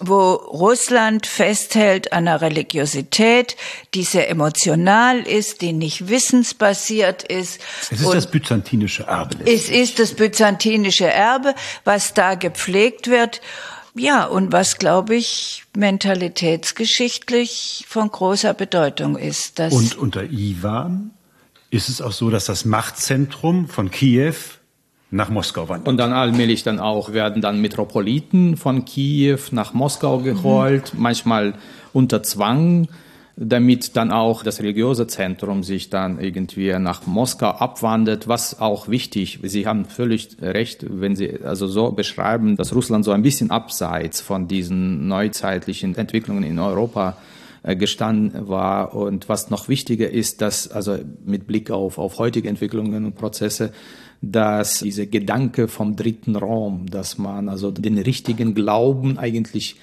wo Russland festhält an einer Religiosität, die sehr emotional ist, die nicht wissensbasiert ist. Es ist Und das byzantinische Erbe. Es ist das byzantinische Erbe, was da gepflegt wird. Ja, und was, glaube ich, mentalitätsgeschichtlich von großer Bedeutung ist. und unter Ivan ist es auch so, dass das Machtzentrum von Kiew nach Moskau wandert. Und dann allmählich dann auch werden dann Metropoliten von Kiew nach Moskau geholt, mhm. manchmal unter Zwang, damit dann auch das religiöse Zentrum sich dann irgendwie nach Moskau abwandert, was auch wichtig. Sie haben völlig recht, wenn Sie also so beschreiben, dass Russland so ein bisschen abseits von diesen neuzeitlichen Entwicklungen in Europa gestanden war. Und was noch wichtiger ist, dass also mit Blick auf, auf heutige Entwicklungen und Prozesse, dass dieser Gedanke vom dritten Raum, dass man also den richtigen Glauben eigentlich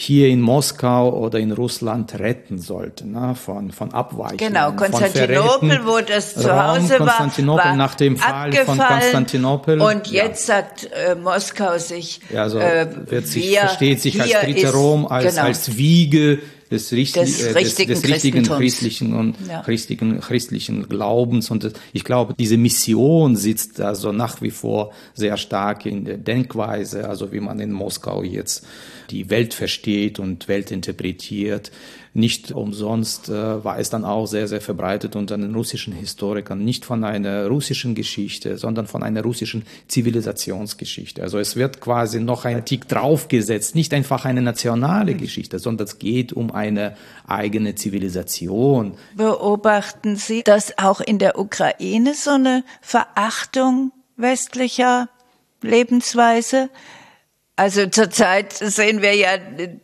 hier in Moskau oder in Russland retten sollte, ne, von, von Abweichungen. Genau, Konstantinopel, wo das zu Hause war, Konstantinopel war nach dem Fall von Konstantinopel. Und jetzt ja. sagt äh, Moskau sich, ja, also äh, wird sich, versteht sich als dritter Rom, als, genau. als Wiege des, Richt des, äh, richtigen, des, des richtigen christlichen und ja. christlichen, christlichen Glaubens. Und ich glaube, diese Mission sitzt also nach wie vor sehr stark in der Denkweise, also wie man in Moskau jetzt die Welt versteht und Welt interpretiert. Nicht umsonst äh, war es dann auch sehr, sehr verbreitet unter den russischen Historikern, nicht von einer russischen Geschichte, sondern von einer russischen Zivilisationsgeschichte. Also es wird quasi noch ein Tick draufgesetzt, nicht einfach eine nationale Geschichte, sondern es geht um eine eigene Zivilisation. Beobachten Sie, dass auch in der Ukraine so eine Verachtung westlicher Lebensweise also zurzeit sehen wir ja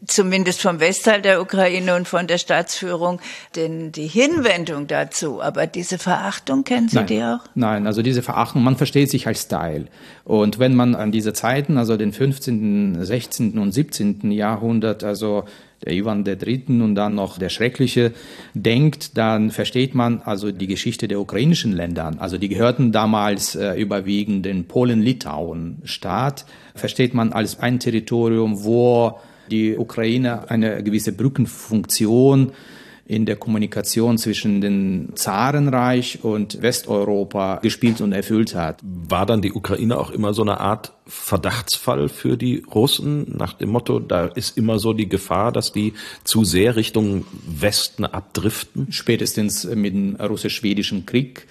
zumindest vom Westteil der Ukraine und von der Staatsführung den, die Hinwendung dazu. Aber diese Verachtung kennen Sie Nein. die auch? Nein, also diese Verachtung, man versteht sich als Style. Und wenn man an diese Zeiten, also den 15., 16. und 17. Jahrhundert, also der Ivan der Dritten und dann noch der Schreckliche denkt, dann versteht man also die Geschichte der ukrainischen Länder. Also die gehörten damals äh, überwiegend den Polen-Litauen-Staat, versteht man als ein Territorium, wo die Ukraine eine gewisse Brückenfunktion in der Kommunikation zwischen dem Zarenreich und Westeuropa gespielt und erfüllt hat. War dann die Ukraine auch immer so eine Art Verdachtsfall für die Russen nach dem Motto, da ist immer so die Gefahr, dass die zu sehr Richtung Westen abdriften? Spätestens mit dem russisch-schwedischen Krieg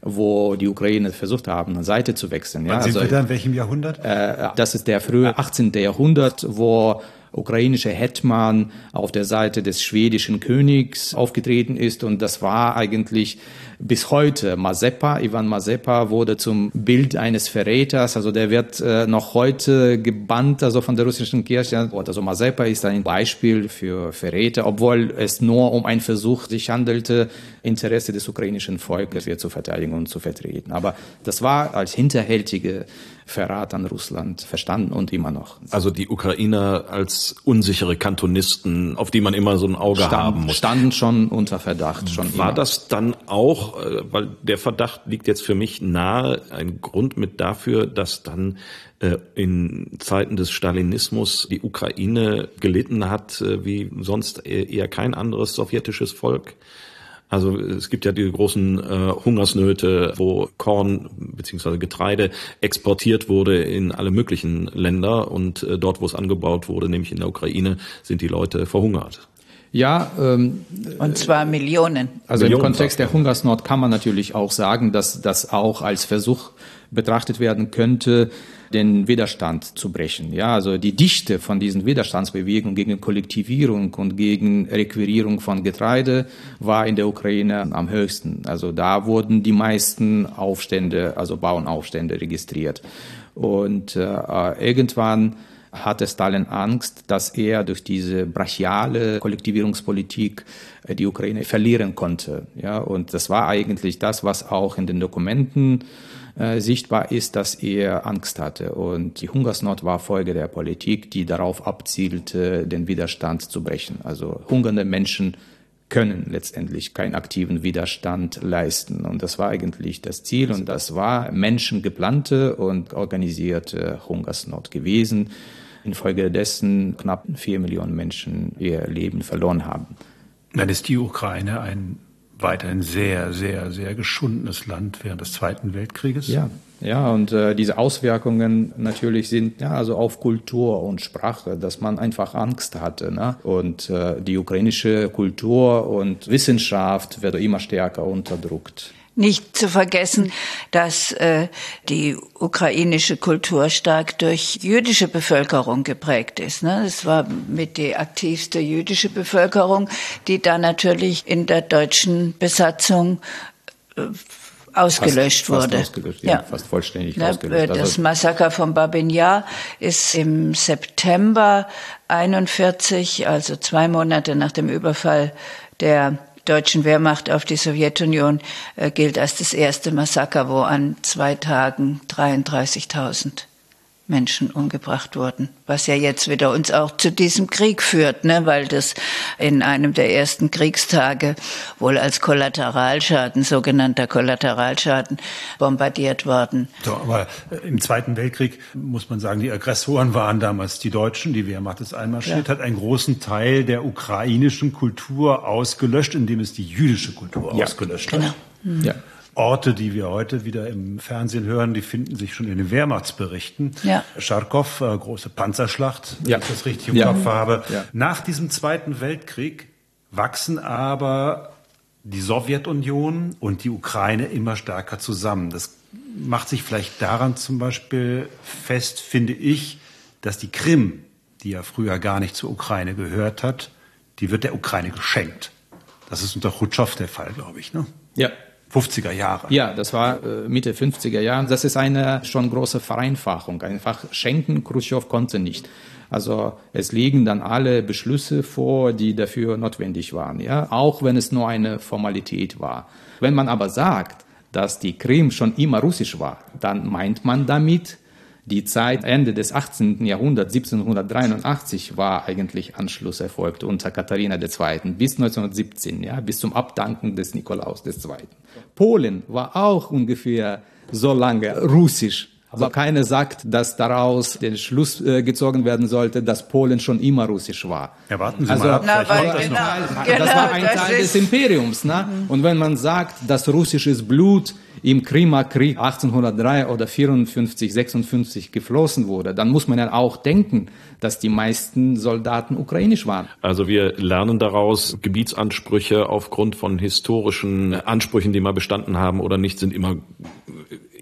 wo die Ukraine versucht haben, eine Seite zu wechseln. Ja, sind also, wir da in welchem Jahrhundert? Äh, das ist der frühe 18. Jahrhundert, wo ukrainische Hetman auf der Seite des schwedischen Königs aufgetreten ist. Und das war eigentlich bis heute Mazepa. Ivan Mazepa wurde zum Bild eines Verräters. Also der wird äh, noch heute gebannt, also von der russischen Kirche. Also Mazepa ist ein Beispiel für Verräter, obwohl es nur um einen Versuch sich handelte, Interesse des ukrainischen Volkes hier zu verteidigen und zu vertreten. Aber das war als hinterhältige Verrat an Russland verstanden und immer noch. Also die Ukrainer als unsichere Kantonisten, auf die man immer so ein Auge Stand, haben muss. Standen schon unter Verdacht. Schon War immer. das dann auch, äh, weil der Verdacht liegt jetzt für mich nahe, ein Grund mit dafür, dass dann äh, in Zeiten des Stalinismus die Ukraine gelitten hat, äh, wie sonst eher kein anderes sowjetisches Volk? Also es gibt ja die großen äh, Hungersnöte, wo Korn beziehungsweise Getreide exportiert wurde in alle möglichen Länder und äh, dort, wo es angebaut wurde, nämlich in der Ukraine, sind die Leute verhungert. Ja, ähm, und zwar Millionen. Also Millionen im Kontext der Hungersnot kann man natürlich auch sagen, dass das auch als Versuch betrachtet werden könnte, den Widerstand zu brechen. Ja, also die Dichte von diesen Widerstandsbewegungen gegen Kollektivierung und gegen Requirierung von Getreide war in der Ukraine am höchsten. Also da wurden die meisten Aufstände, also Bauernaufstände registriert. Und äh, irgendwann hatte Stalin Angst, dass er durch diese brachiale Kollektivierungspolitik äh, die Ukraine verlieren konnte. Ja, und das war eigentlich das, was auch in den Dokumenten äh, sichtbar ist, dass er Angst hatte. Und die Hungersnot war Folge der Politik, die darauf abzielte, den Widerstand zu brechen. Also hungernde Menschen können letztendlich keinen aktiven Widerstand leisten. Und das war eigentlich das Ziel und das war menschengeplante und organisierte Hungersnot gewesen, infolgedessen knapp vier Millionen Menschen ihr Leben verloren haben. Dann ist die Ukraine ein weiterhin sehr, sehr, sehr geschundenes Land während des Zweiten Weltkrieges. Ja, ja, und äh, diese Auswirkungen natürlich sind ja also auf Kultur und Sprache, dass man einfach Angst hatte. Ne? Und äh, die ukrainische Kultur und Wissenschaft wird immer stärker unterdrückt nicht zu vergessen, dass äh, die ukrainische Kultur stark durch jüdische Bevölkerung geprägt ist. Ne? Es war mit die aktivste jüdische Bevölkerung, die da natürlich in der deutschen Besatzung äh, ausgelöscht fast, wurde. Fast ausgelöscht, ja, ja. fast vollständig ja, ausgelöscht. Das also Massaker von Babin Yar ist im September 41, also zwei Monate nach dem Überfall der deutschen Wehrmacht auf die Sowjetunion, äh, gilt als das erste Massaker, wo an zwei Tagen 33.000 Menschen umgebracht wurden, was ja jetzt wieder uns auch zu diesem Krieg führt, ne, weil das in einem der ersten Kriegstage wohl als Kollateralschaden, sogenannter Kollateralschaden, bombardiert worden. So, aber äh, im Zweiten Weltkrieg muss man sagen, die Aggressoren waren damals die Deutschen, die Wehrmacht ist einmarschiert, ja. hat einen großen Teil der ukrainischen Kultur ausgelöscht, indem es die jüdische Kultur ja. ausgelöscht hat. Genau. Mhm. Ja. Orte, die wir heute wieder im Fernsehen hören, die finden sich schon in den Wehrmachtsberichten. Ja. Scharkow, äh, große Panzerschlacht, wenn ja. ich das richtig im ja. Kopf habe. Ja. Nach diesem Zweiten Weltkrieg wachsen aber die Sowjetunion und die Ukraine immer stärker zusammen. Das macht sich vielleicht daran zum Beispiel fest, finde ich, dass die Krim, die ja früher gar nicht zur Ukraine gehört hat, die wird der Ukraine geschenkt. Das ist unter Khrushchev der Fall, glaube ich. Ne? Ja, 50er Jahre. Ja, das war äh, Mitte 50er Jahre. Das ist eine schon große Vereinfachung. Einfach schenken, Khrushchev konnte nicht. Also es liegen dann alle Beschlüsse vor, die dafür notwendig waren, ja, auch wenn es nur eine Formalität war. Wenn man aber sagt, dass die Krim schon immer russisch war, dann meint man damit, die Zeit Ende des 18. Jahrhunderts, 1783, war eigentlich Anschluss erfolgt unter Katharina II. bis 1917, ja, bis zum Abdanken des Nikolaus II. Polen war auch ungefähr so lange russisch. Aber keiner sagt, dass daraus der Schluss äh, gezogen werden sollte, dass Polen schon immer russisch war. Ja, warten Sie also, mal ab. Na, weil, das, genau, genau, das war ein das Teil des Imperiums. Ne? Mhm. Und wenn man sagt, dass russisches Blut im Krimakrieg 1803 oder 54, 56 geflossen wurde, dann muss man ja auch denken, dass die meisten Soldaten ukrainisch waren. Also wir lernen daraus, Gebietsansprüche aufgrund von historischen Ansprüchen, die mal bestanden haben oder nicht, sind immer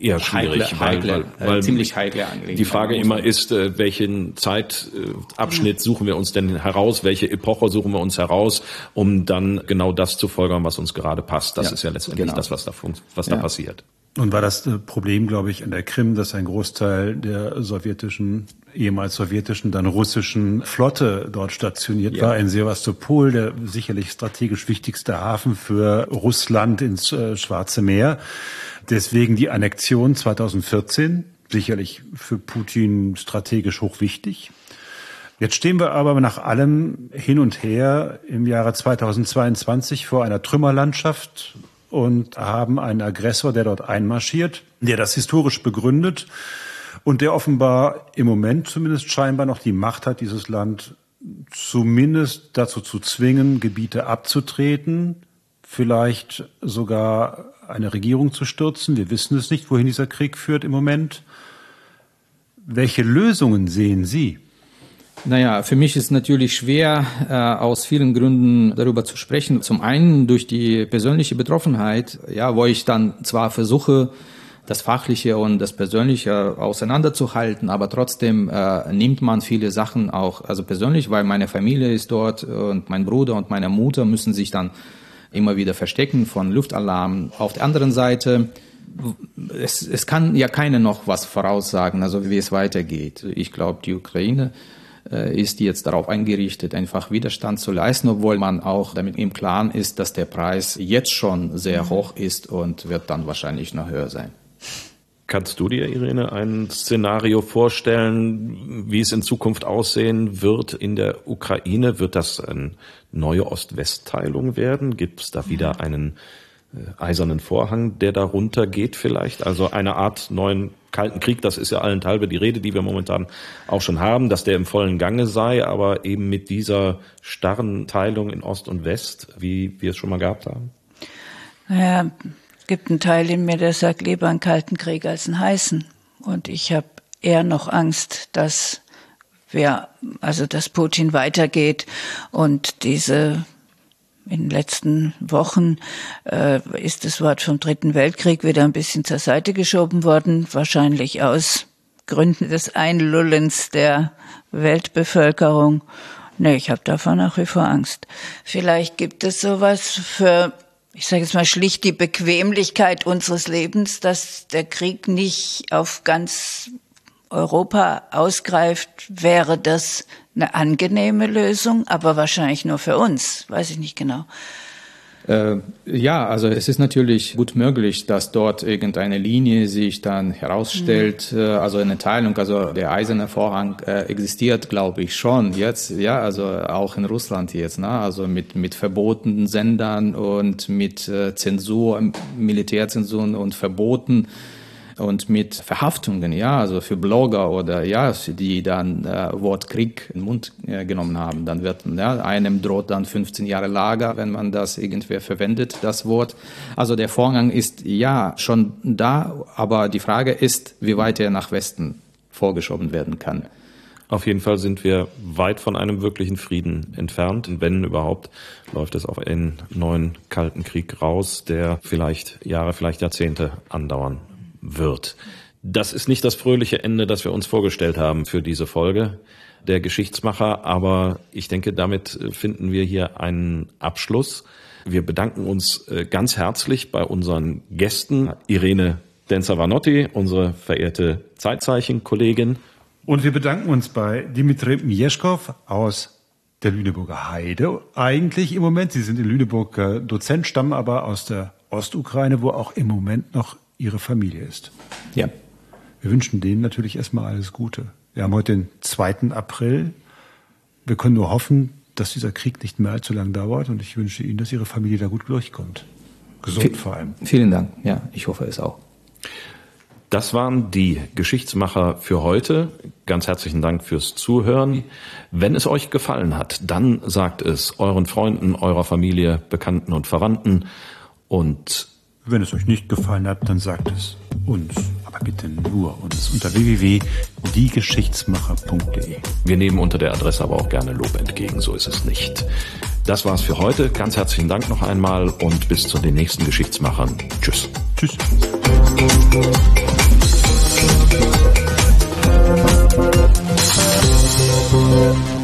eher schwierig, heikle, weil, heikle, weil, weil, ziemlich heikle Angelegenheit. Die Frage immer ist, äh, welchen Zeitabschnitt suchen wir uns denn heraus, welche Epoche suchen wir uns heraus, um dann genau das zu folgern, was uns gerade passt. Das ja, ist ja letztendlich genau. das, was da, was da passiert. Und war das äh, Problem, glaube ich, in der Krim, dass ein Großteil der sowjetischen, ehemals sowjetischen, dann russischen Flotte dort stationiert ja. war in Sevastopol, der sicherlich strategisch wichtigste Hafen für Russland ins äh, Schwarze Meer. Deswegen die Annexion 2014, sicherlich für Putin strategisch hochwichtig. Jetzt stehen wir aber nach allem hin und her im Jahre 2022 vor einer Trümmerlandschaft und haben einen Aggressor, der dort einmarschiert, der das historisch begründet und der offenbar im Moment zumindest scheinbar noch die Macht hat, dieses Land zumindest dazu zu zwingen, Gebiete abzutreten, vielleicht sogar eine Regierung zu stürzen. Wir wissen es nicht, wohin dieser Krieg führt im Moment. Welche Lösungen sehen Sie? Naja, für mich ist natürlich schwer, äh, aus vielen Gründen darüber zu sprechen. Zum einen durch die persönliche Betroffenheit, ja, wo ich dann zwar versuche, das Fachliche und das Persönliche auseinanderzuhalten, aber trotzdem äh, nimmt man viele Sachen auch, also persönlich, weil meine Familie ist dort und mein Bruder und meine Mutter müssen sich dann immer wieder verstecken von Luftalarm. Auf der anderen Seite es, es kann ja keiner noch was voraussagen, also wie es weitergeht. Ich glaube, die Ukraine ist jetzt darauf eingerichtet, einfach Widerstand zu leisten, obwohl man auch damit im Klaren ist, dass der Preis jetzt schon sehr mhm. hoch ist und wird dann wahrscheinlich noch höher sein. Kannst du dir, Irene, ein Szenario vorstellen, wie es in Zukunft aussehen wird in der Ukraine? Wird das eine neue Ost-West-Teilung werden? Gibt es da wieder einen äh, eisernen Vorhang, der darunter geht vielleicht? Also eine Art neuen Kalten Krieg, das ist ja allenthalben die Rede, die wir momentan auch schon haben, dass der im vollen Gange sei, aber eben mit dieser starren Teilung in Ost und West, wie wir es schon mal gehabt haben? Ja, es gibt einen Teil in mir, der sagt, lieber einen kalten Krieg als einen heißen. Und ich habe eher noch Angst, dass wir, also dass Putin weitergeht und diese in den letzten Wochen äh, ist das Wort vom Dritten Weltkrieg wieder ein bisschen zur Seite geschoben worden, wahrscheinlich aus Gründen des Einlullens der Weltbevölkerung. Nee, ich habe davon nach wie vor Angst. Vielleicht gibt es sowas für ich sage jetzt mal schlicht die Bequemlichkeit unseres Lebens, dass der Krieg nicht auf ganz Europa ausgreift, wäre das eine angenehme Lösung, aber wahrscheinlich nur für uns, weiß ich nicht genau. Äh, ja, also es ist natürlich gut möglich, dass dort irgendeine Linie sich dann herausstellt, mhm. äh, also eine Teilung, also der eiserne Vorhang äh, existiert, glaube ich, schon jetzt, ja, also auch in Russland jetzt, ne? also mit, mit verbotenen Sendern und mit äh, Zensur, Militärzensuren und Verboten und mit Verhaftungen, ja, also für Blogger oder ja, die dann äh, Wort Krieg in den Mund äh, genommen haben. Dann wird ja, einem droht dann 15 Jahre Lager, wenn man das irgendwer verwendet, das Wort. Also der Vorgang ist ja schon da, aber die Frage ist, wie weit er nach Westen vorgeschoben werden kann. Auf jeden Fall sind wir weit von einem wirklichen Frieden entfernt. Wenn überhaupt, läuft es auf einen neuen Kalten Krieg raus, der vielleicht Jahre, vielleicht Jahrzehnte andauern wird. Das ist nicht das fröhliche Ende, das wir uns vorgestellt haben für diese Folge der Geschichtsmacher, aber ich denke, damit finden wir hier einen Abschluss. Wir bedanken uns äh, ganz herzlich bei unseren Gästen, Irene Denzer-Vanotti, unsere verehrte Zeitzeichen-Kollegin. Und wir bedanken uns bei Dimitri Mieszkow aus der Lüneburger Heide. Eigentlich im Moment, Sie sind in Lüneburg äh, Dozent, stammen aber aus der Ostukraine, wo auch im Moment noch ihre Familie ist. Ja. Wir wünschen denen natürlich erstmal alles Gute. Wir haben heute den 2. April. Wir können nur hoffen, dass dieser Krieg nicht mehr allzu lang dauert und ich wünsche Ihnen, dass Ihre Familie da gut durchkommt. Gesund v vor allem. Vielen Dank. Ja, ich hoffe es auch. Das waren die Geschichtsmacher für heute. Ganz herzlichen Dank fürs Zuhören. Wenn es euch gefallen hat, dann sagt es euren Freunden, eurer Familie, Bekannten und Verwandten und wenn es euch nicht gefallen hat, dann sagt es uns, aber bitte nur uns unter www.diegeschichtsmacher.de. Wir nehmen unter der Adresse aber auch gerne Lob entgegen, so ist es nicht. Das war's für heute. Ganz herzlichen Dank noch einmal und bis zu den nächsten Geschichtsmachern. Tschüss. Tschüss. Musik